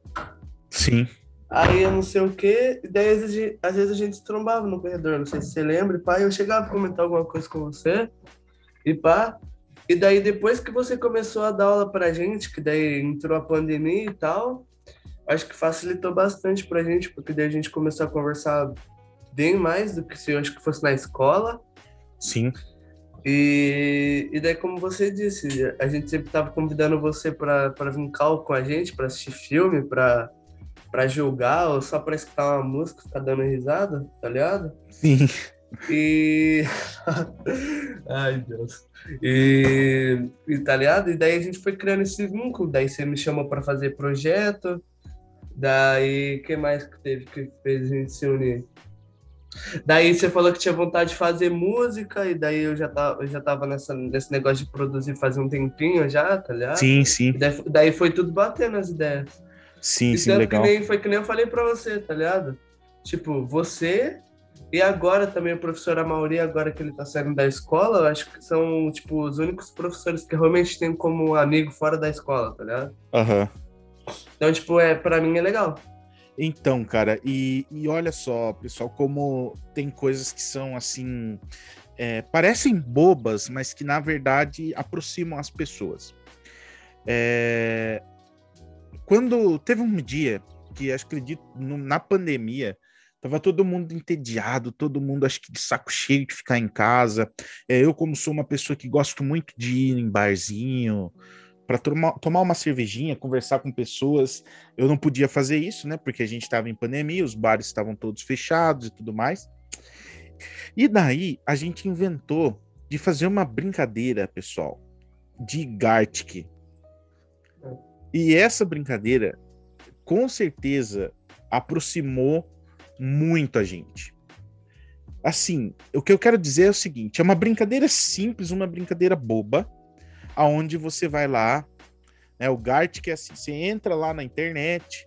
Sim.
Aí eu não sei o quê, e daí às vezes, às vezes a gente se trombava no corredor, não sei se você lembra, e pá, eu chegava a comentar alguma coisa com você, e pá. E daí depois que você começou a dar aula pra gente, que daí entrou a pandemia e tal, acho que facilitou bastante pra gente, porque daí a gente começou a conversar bem mais do que se eu acho que fosse na escola.
Sim.
E, e daí, como você disse, a gente sempre estava convidando você para vir cal com a gente, para assistir filme, para para julgar ou só para escutar uma música, ficar dando risada, tá ligado?
Sim.
E. Ai, Deus. E, e tá ligado? E daí a gente foi criando esse vínculo. Daí você me chamou para fazer projeto. Daí, que mais que teve que fez a gente se unir? Daí você falou que tinha vontade de fazer música, e daí eu já tava, eu já tava nessa, nesse negócio de produzir faz um tempinho já, tá ligado?
Sim, sim.
Daí, daí, foi tudo batendo as ideias.
Sim, e sim, legal.
Que nem, foi que nem eu falei pra você, tá ligado? Tipo, você e agora também o professor Amauri, agora que ele tá saindo da escola, eu acho que são, tipo, os únicos professores que realmente tem como amigo fora da escola, tá ligado?
Aham. Uhum.
Então, tipo, é, pra mim é legal.
Então, cara, e, e olha só, pessoal, como tem coisas que são assim. É, parecem bobas, mas que na verdade aproximam as pessoas. É, quando teve um dia que acho que acredito na pandemia, tava todo mundo entediado, todo mundo acho que de saco cheio de ficar em casa. É, eu, como sou uma pessoa que gosto muito de ir em barzinho, para tomar, uma cervejinha, conversar com pessoas, eu não podia fazer isso, né? Porque a gente estava em pandemia, os bares estavam todos fechados e tudo mais. E daí a gente inventou de fazer uma brincadeira, pessoal, de Gartic. E essa brincadeira, com certeza, aproximou muito a gente. Assim, o que eu quero dizer é o seguinte: é uma brincadeira simples, uma brincadeira boba, aonde você vai lá, né, o Gartic é assim, você entra lá na internet,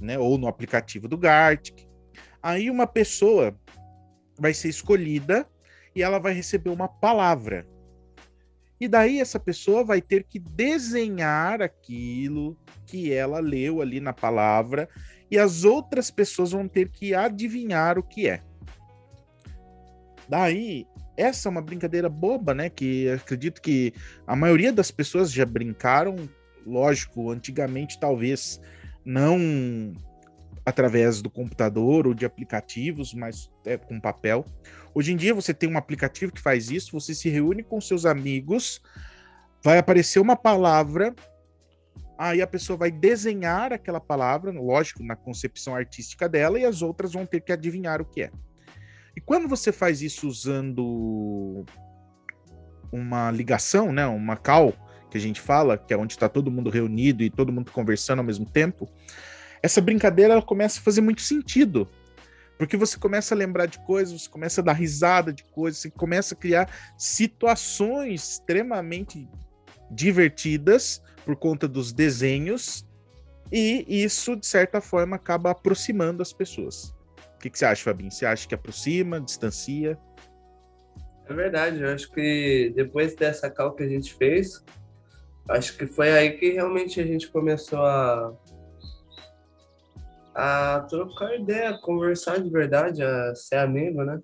né, ou no aplicativo do Gartic, aí uma pessoa vai ser escolhida e ela vai receber uma palavra. E daí essa pessoa vai ter que desenhar aquilo que ela leu ali na palavra e as outras pessoas vão ter que adivinhar o que é. Daí, essa é uma brincadeira boba, né? Que acredito que a maioria das pessoas já brincaram. Lógico, antigamente talvez não através do computador ou de aplicativos, mas é com papel. Hoje em dia você tem um aplicativo que faz isso, você se reúne com seus amigos, vai aparecer uma palavra, aí a pessoa vai desenhar aquela palavra, lógico, na concepção artística dela, e as outras vão ter que adivinhar o que é. E quando você faz isso usando uma ligação, né, uma call, que a gente fala, que é onde está todo mundo reunido e todo mundo conversando ao mesmo tempo, essa brincadeira ela começa a fazer muito sentido. Porque você começa a lembrar de coisas, você começa a dar risada de coisas, você começa a criar situações extremamente divertidas por conta dos desenhos, e isso, de certa forma, acaba aproximando as pessoas. O que, que você acha, Fabinho? Você acha que aproxima, distancia?
É verdade, eu acho que depois dessa cal que a gente fez, acho que foi aí que realmente a gente começou a a trocar ideia, a conversar de verdade, a ser amigo, né?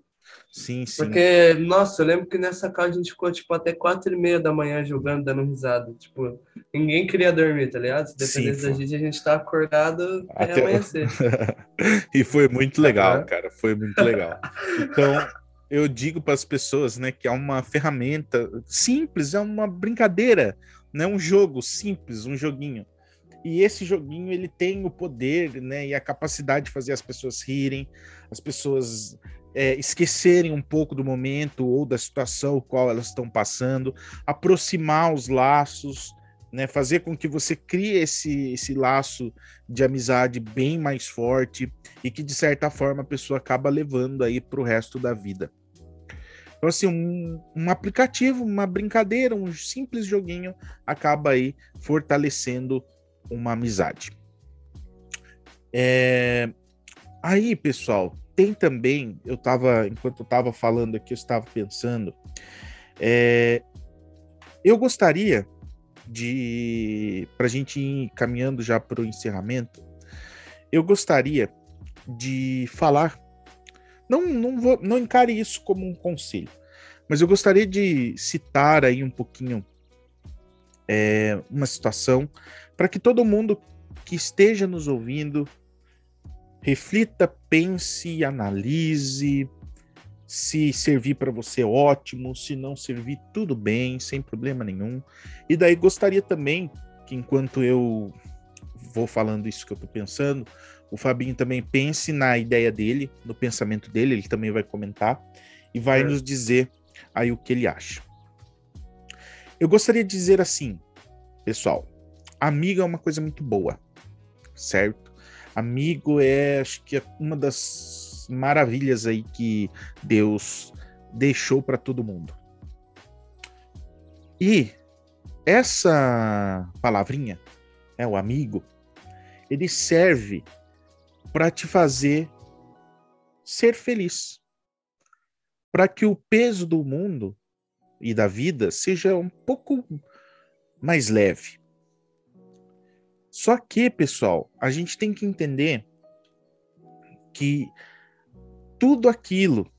Sim, sim.
Porque, nossa, eu lembro que nessa casa a gente ficou, tipo, até quatro e meia da manhã jogando, dando risada. Tipo, ninguém queria dormir, tá ligado? Se dependesse da gente, a gente tá acordado até, até amanhecer.
e foi muito legal, cara. Foi muito legal. Então, eu digo para as pessoas, né, que é uma ferramenta simples, é uma brincadeira, né, um jogo simples, um joguinho. E esse joguinho ele tem o poder, né, e a capacidade de fazer as pessoas rirem, as pessoas é, esquecerem um pouco do momento ou da situação qual elas estão passando, aproximar os laços, né, fazer com que você crie esse, esse laço de amizade bem mais forte e que de certa forma a pessoa acaba levando aí para o resto da vida. Então, assim, um, um aplicativo, uma brincadeira, um simples joguinho acaba aí fortalecendo uma amizade. É... Aí, pessoal, tem também, eu estava, enquanto eu estava falando aqui, eu estava pensando, é... eu gostaria de, para a gente ir caminhando já para o encerramento, eu gostaria de falar, não, não, vou, não encare isso como um conselho, mas eu gostaria de citar aí um pouquinho é, uma situação para que todo mundo que esteja nos ouvindo reflita, pense, analise, se servir para você, ótimo. Se não servir, tudo bem, sem problema nenhum. E daí gostaria também que, enquanto eu vou falando isso que eu estou pensando, o Fabinho também pense na ideia dele, no pensamento dele, ele também vai comentar e vai é. nos dizer aí o que ele acha. Eu gostaria de dizer assim, pessoal, amigo é uma coisa muito boa, certo? Amigo é, acho que é uma das maravilhas aí que Deus deixou para todo mundo. E essa palavrinha, é o amigo, ele serve para te fazer ser feliz. Para que o peso do mundo e da vida seja um pouco mais leve. Só que, pessoal, a gente tem que entender que tudo aquilo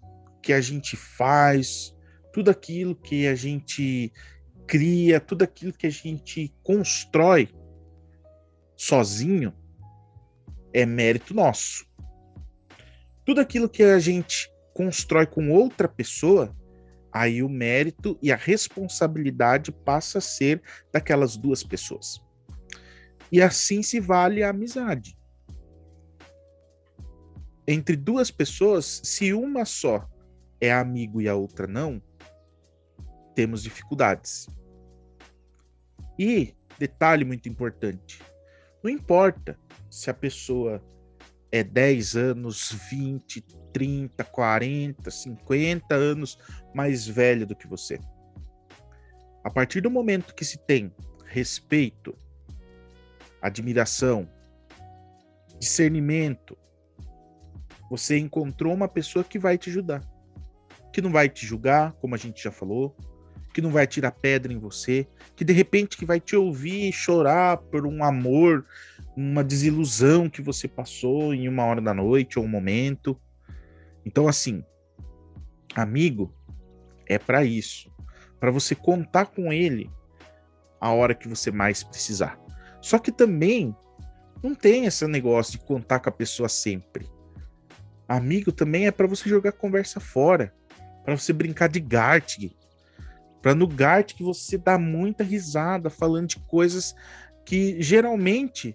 que a gente faz, tudo aquilo que a gente cria, tudo aquilo que a gente constrói sozinho é mérito nosso. Tudo aquilo que a gente constrói com outra pessoa, aí o mérito e a responsabilidade passa a ser daquelas duas pessoas. E assim se vale a amizade entre duas pessoas, se uma só é amigo e a outra não, temos dificuldades. E, detalhe muito importante, não importa se a pessoa é 10 anos, 20, 30, 40, 50 anos mais velha do que você. A partir do momento que se tem respeito, admiração, discernimento, você encontrou uma pessoa que vai te ajudar, que não vai te julgar, como a gente já falou, que não vai tirar pedra em você, que de repente que vai te ouvir chorar por um amor, uma desilusão que você passou em uma hora da noite ou um momento. Então assim, amigo é para isso, para você contar com ele a hora que você mais precisar. Só que também não tem esse negócio de contar com a pessoa sempre. Amigo também é para você jogar conversa fora, para você brincar de Gartic, para no Gartic você dar muita risada falando de coisas que geralmente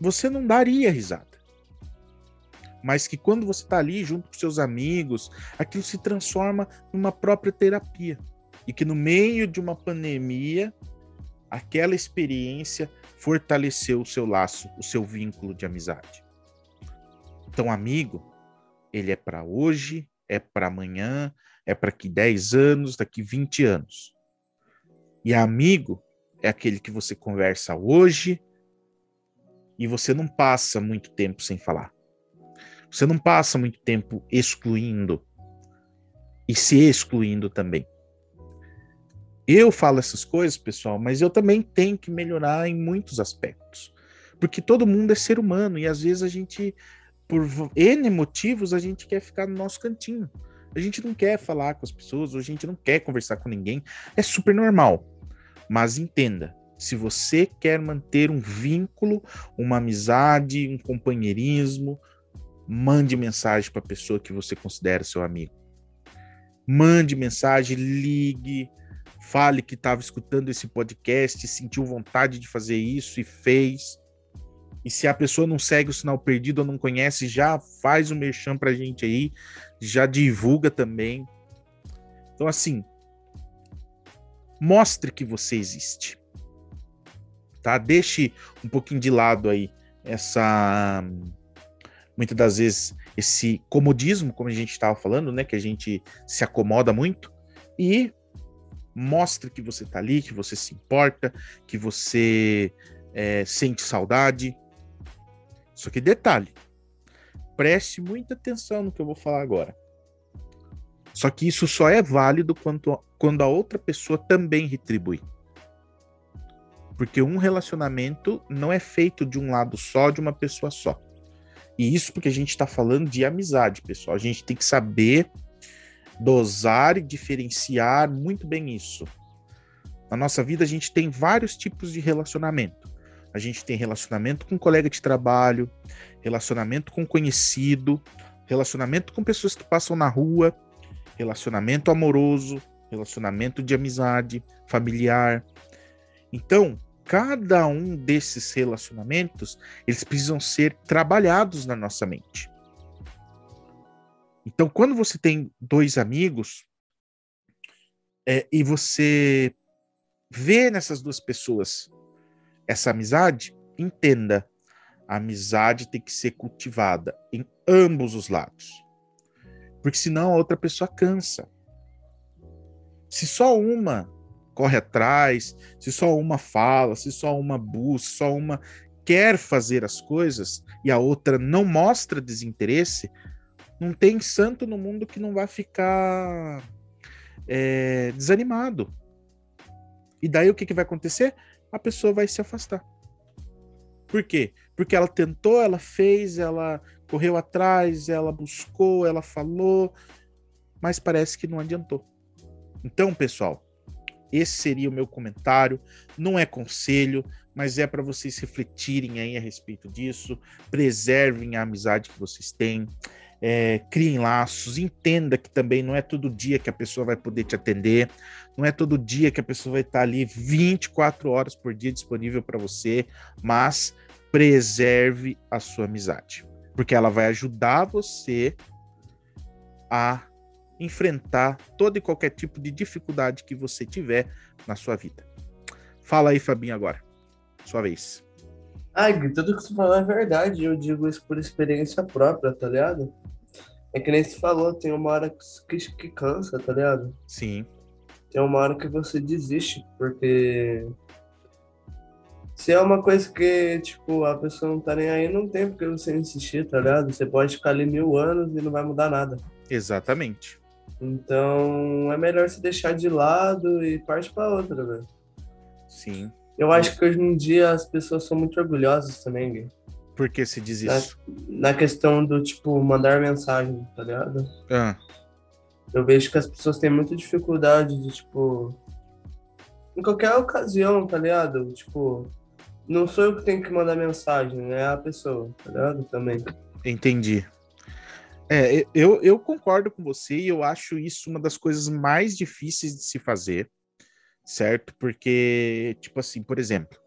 você não daria risada. Mas que quando você está ali junto com seus amigos, aquilo se transforma numa própria terapia. E que no meio de uma pandemia, aquela experiência fortaleceu o seu laço, o seu vínculo de amizade. Então, amigo, ele é para hoje, é para amanhã, é para daqui 10 anos, daqui 20 anos. E amigo é aquele que você conversa hoje e você não passa muito tempo sem falar. Você não passa muito tempo excluindo e se excluindo também. Eu falo essas coisas, pessoal, mas eu também tenho que melhorar em muitos aspectos. Porque todo mundo é ser humano e às vezes a gente por N motivos, a gente quer ficar no nosso cantinho. A gente não quer falar com as pessoas, a gente não quer conversar com ninguém. É super normal. Mas entenda, se você quer manter um vínculo, uma amizade, um companheirismo, mande mensagem para a pessoa que você considera seu amigo. mande mensagem, ligue, fale que estava escutando esse podcast, sentiu vontade de fazer isso e fez. E se a pessoa não segue o sinal perdido ou não conhece, já faz o um merchan pra gente aí, já divulga também. Então, assim, mostre que você existe. Tá? Deixe um pouquinho de lado aí essa muitas das vezes esse comodismo, como a gente estava falando, né, que a gente se acomoda muito e mostre que você tá ali, que você se importa, que você é, sente saudade. Só que detalhe, preste muita atenção no que eu vou falar agora. Só que isso só é válido quando, quando a outra pessoa também retribui. Porque um relacionamento não é feito de um lado só, de uma pessoa só. E isso porque a gente está falando de amizade, pessoal. A gente tem que saber dosar e diferenciar muito bem isso. Na nossa vida, a gente tem vários tipos de relacionamento. A gente tem relacionamento com colega de trabalho, relacionamento com conhecido, relacionamento com pessoas que passam na rua, relacionamento amoroso, relacionamento de amizade, familiar. Então, cada um desses relacionamentos, eles precisam ser trabalhados na nossa mente. Então, quando você tem dois amigos é, e você vê nessas duas pessoas essa amizade, entenda, a amizade tem que ser cultivada em ambos os lados. Porque senão a outra pessoa cansa. Se só uma corre atrás, se só uma fala, se só uma busca, só uma quer fazer as coisas e a outra não mostra desinteresse, não tem santo no mundo que não vai ficar é, desanimado. E daí o que, que vai acontecer? A pessoa vai se afastar. Por quê? Porque ela tentou, ela fez, ela correu atrás, ela buscou, ela falou, mas parece que não adiantou. Então, pessoal, esse seria o meu comentário. Não é conselho, mas é para vocês refletirem aí a respeito disso. Preservem a amizade que vocês têm. É, criem laços, entenda que também não é todo dia que a pessoa vai poder te atender, não é todo dia que a pessoa vai estar ali 24 horas por dia disponível para você, mas preserve a sua amizade, porque ela vai ajudar você a enfrentar todo e qualquer tipo de dificuldade que você tiver na sua vida. Fala aí, Fabinho, agora. Sua vez.
Ai, tudo que você falou é verdade. Eu digo isso por experiência própria, tá ligado? É que nem se falou, tem uma hora que, que cansa, tá ligado?
Sim.
Tem uma hora que você desiste, porque se é uma coisa que, tipo, a pessoa não tá nem aí, não tem porque você insistir, tá ligado? Você pode ficar ali mil anos e não vai mudar nada.
Exatamente.
Então, é melhor se deixar de lado e parte para outra, velho.
Sim.
Eu acho que hoje em dia as pessoas são muito orgulhosas também, Gui.
Por que se diz isso?
Na, na, questão do, tipo, mandar mensagem, tá ligado?
Ah.
Eu vejo que as pessoas têm muita dificuldade de, tipo... Em qualquer ocasião, tá ligado? Tipo, não sou eu que tenho que mandar mensagem? É a pessoa, tá ligado? Também.
Entendi. É, eu, eu concordo com você e eu acho isso uma das coisas mais difíceis de se fazer, certo? Porque, tipo assim, por exemplo,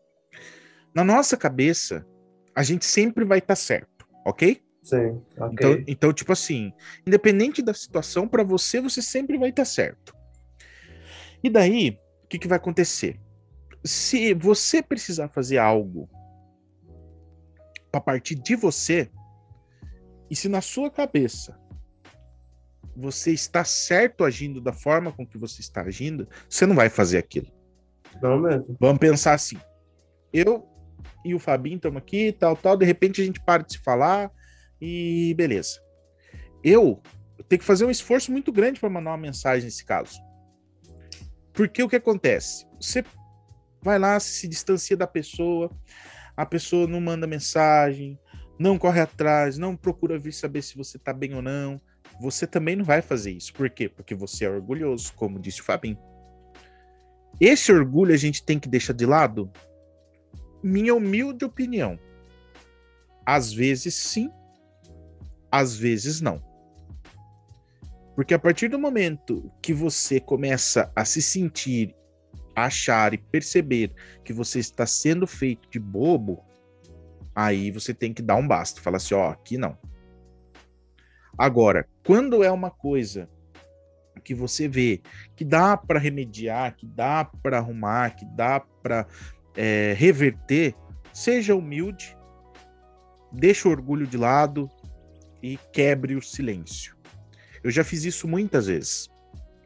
na nossa cabeça, a gente sempre vai estar tá certo, ok?
Sim.
Então, então tipo assim, independente da situação, para você, você sempre vai estar tá certo. E daí, o que, que vai acontecer? Se você precisar fazer algo a partir de você, e se na sua cabeça você está certo agindo da forma com que você está agindo, você não vai fazer aquilo.
Não mesmo.
Vamos pensar assim. Eu e o Fabinho estamos aqui, tal, tal, de repente a gente para de se falar e beleza. Eu tenho que fazer um esforço muito grande para mandar uma mensagem nesse caso. Porque o que acontece? Você vai lá, se distancia da pessoa, a pessoa não manda mensagem, não corre atrás, não procura vir saber se você tá bem ou não. Você também não vai fazer isso. Por quê? Porque você é orgulhoso, como disse o Fabinho. Esse orgulho a gente tem que deixar de lado? Minha humilde opinião. Às vezes sim, às vezes não. Porque a partir do momento que você começa a se sentir, achar e perceber que você está sendo feito de bobo, aí você tem que dar um basta, falar assim, ó, aqui não. Agora, quando é uma coisa que você vê que dá para remediar, que dá para arrumar, que dá para é, reverter, seja humilde, deixe o orgulho de lado e quebre o silêncio. Eu já fiz isso muitas vezes.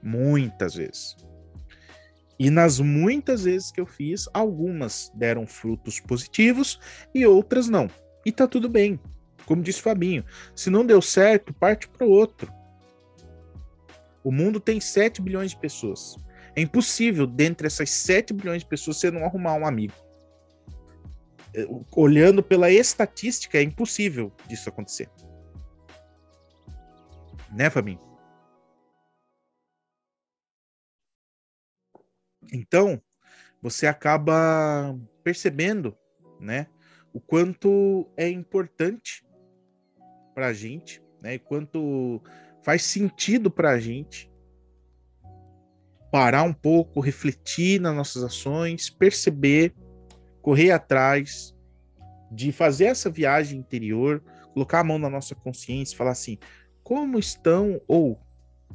Muitas vezes. E nas muitas vezes que eu fiz, algumas deram frutos positivos e outras não. E tá tudo bem. Como disse Fabinho, se não deu certo, parte para o outro. O mundo tem 7 bilhões de pessoas. É impossível, dentre essas 7 bilhões de pessoas, você não arrumar um amigo. É, olhando pela estatística, é impossível disso acontecer. Né, Fabinho? Então, você acaba percebendo, né, o quanto é importante para a gente, né, e quanto faz sentido para a gente parar um pouco, refletir nas nossas ações, perceber, correr atrás de fazer essa viagem interior, colocar a mão na nossa consciência, falar assim: como estão ou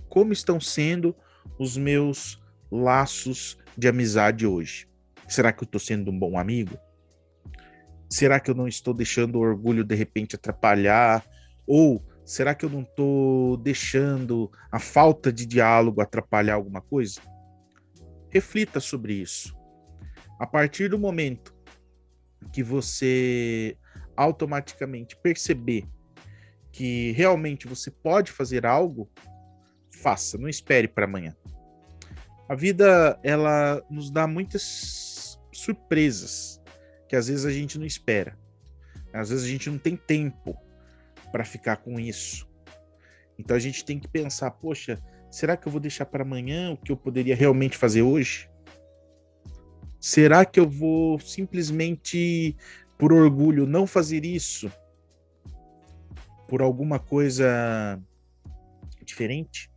como estão sendo os meus laços de amizade hoje? Será que eu estou sendo um bom amigo? Será que eu não estou deixando o orgulho de repente atrapalhar? Ou será que eu não estou deixando a falta de diálogo atrapalhar alguma coisa? Reflita sobre isso. A partir do momento que você automaticamente perceber que realmente você pode fazer algo, faça, não espere para amanhã. A vida ela nos dá muitas surpresas que às vezes a gente não espera. Às vezes a gente não tem tempo para ficar com isso. Então a gente tem que pensar, poxa, será que eu vou deixar para amanhã o que eu poderia realmente fazer hoje? Será que eu vou simplesmente por orgulho não fazer isso por alguma coisa diferente?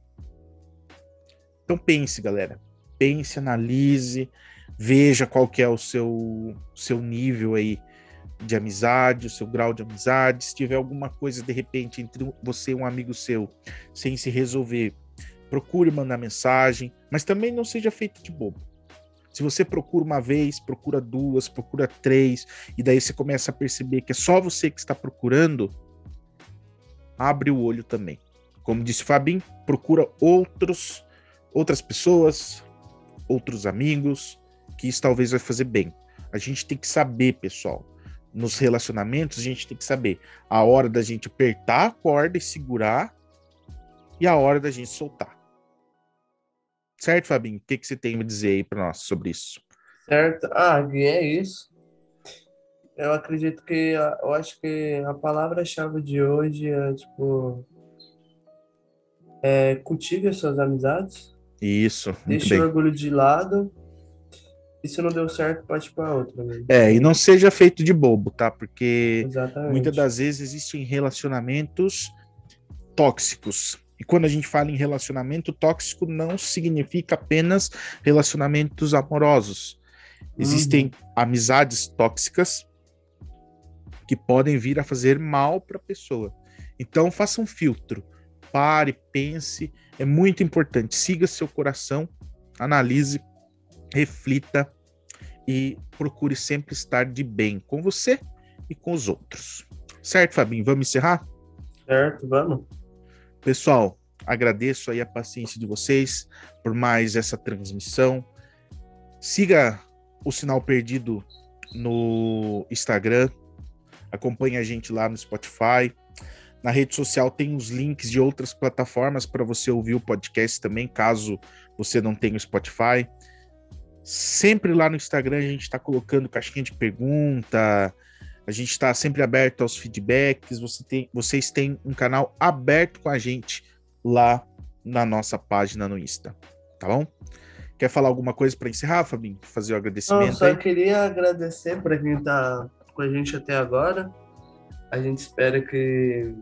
Então pense, galera. Pense, analise, veja qual que é o seu, seu nível aí de amizade, o seu grau de amizade. Se tiver alguma coisa de repente entre você e um amigo seu sem se resolver, procure mandar mensagem, mas também não seja feito de bobo. Se você procura uma vez, procura duas, procura três, e daí você começa a perceber que é só você que está procurando, abre o olho também. Como disse o Fabinho, procura outros, outras pessoas, outros amigos, que isso talvez vai fazer bem. A gente tem que saber, pessoal, nos relacionamentos, a gente tem que saber a hora da gente apertar a corda e segurar e a hora da gente soltar. Certo, Fabinho? O que, que você tem a dizer aí para nós sobre isso?
Certo. Ah, é isso eu acredito que eu acho que a palavra-chave de hoje é tipo é, cultive as suas amizades.
Isso.
Deixe o orgulho de lado. E se não deu certo, pode para outra. Né?
É, e não seja feito de bobo, tá? Porque Exatamente. muitas das vezes existem relacionamentos tóxicos. E quando a gente fala em relacionamento tóxico, não significa apenas relacionamentos amorosos. Existem uhum. amizades tóxicas que podem vir a fazer mal para a pessoa. Então, faça um filtro. Pare, pense. É muito importante. Siga seu coração, analise, reflita e procure sempre estar de bem com você e com os outros. Certo, Fabinho? Vamos encerrar?
Certo, vamos.
Pessoal, agradeço aí a paciência de vocês por mais essa transmissão. Siga o Sinal Perdido no Instagram, acompanhe a gente lá no Spotify. Na rede social tem os links de outras plataformas para você ouvir o podcast também, caso você não tenha o Spotify. Sempre lá no Instagram a gente está colocando caixinha de pergunta, a gente está sempre aberto aos feedbacks. Você tem, vocês têm um canal aberto com a gente lá na nossa página no Insta, tá bom? Quer falar alguma coisa para encerrar, Fabinho? Fazer o agradecimento? Não,
só aí? queria agradecer para quem está com a gente até agora. A gente espera que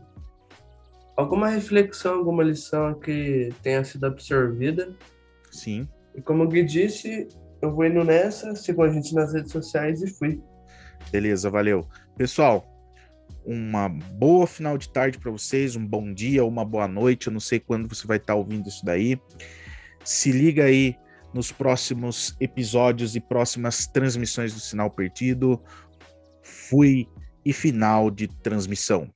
alguma reflexão, alguma lição que tenha sido absorvida.
Sim.
E como o Gui disse, eu vou indo nessa, sigam a gente nas redes sociais e fui.
Beleza, valeu. Pessoal, uma boa final de tarde para vocês, um bom dia, uma boa noite. Eu não sei quando você vai estar ouvindo isso daí. Se liga aí nos próximos episódios e próximas transmissões do Sinal Perdido. Fui e final de transmissão.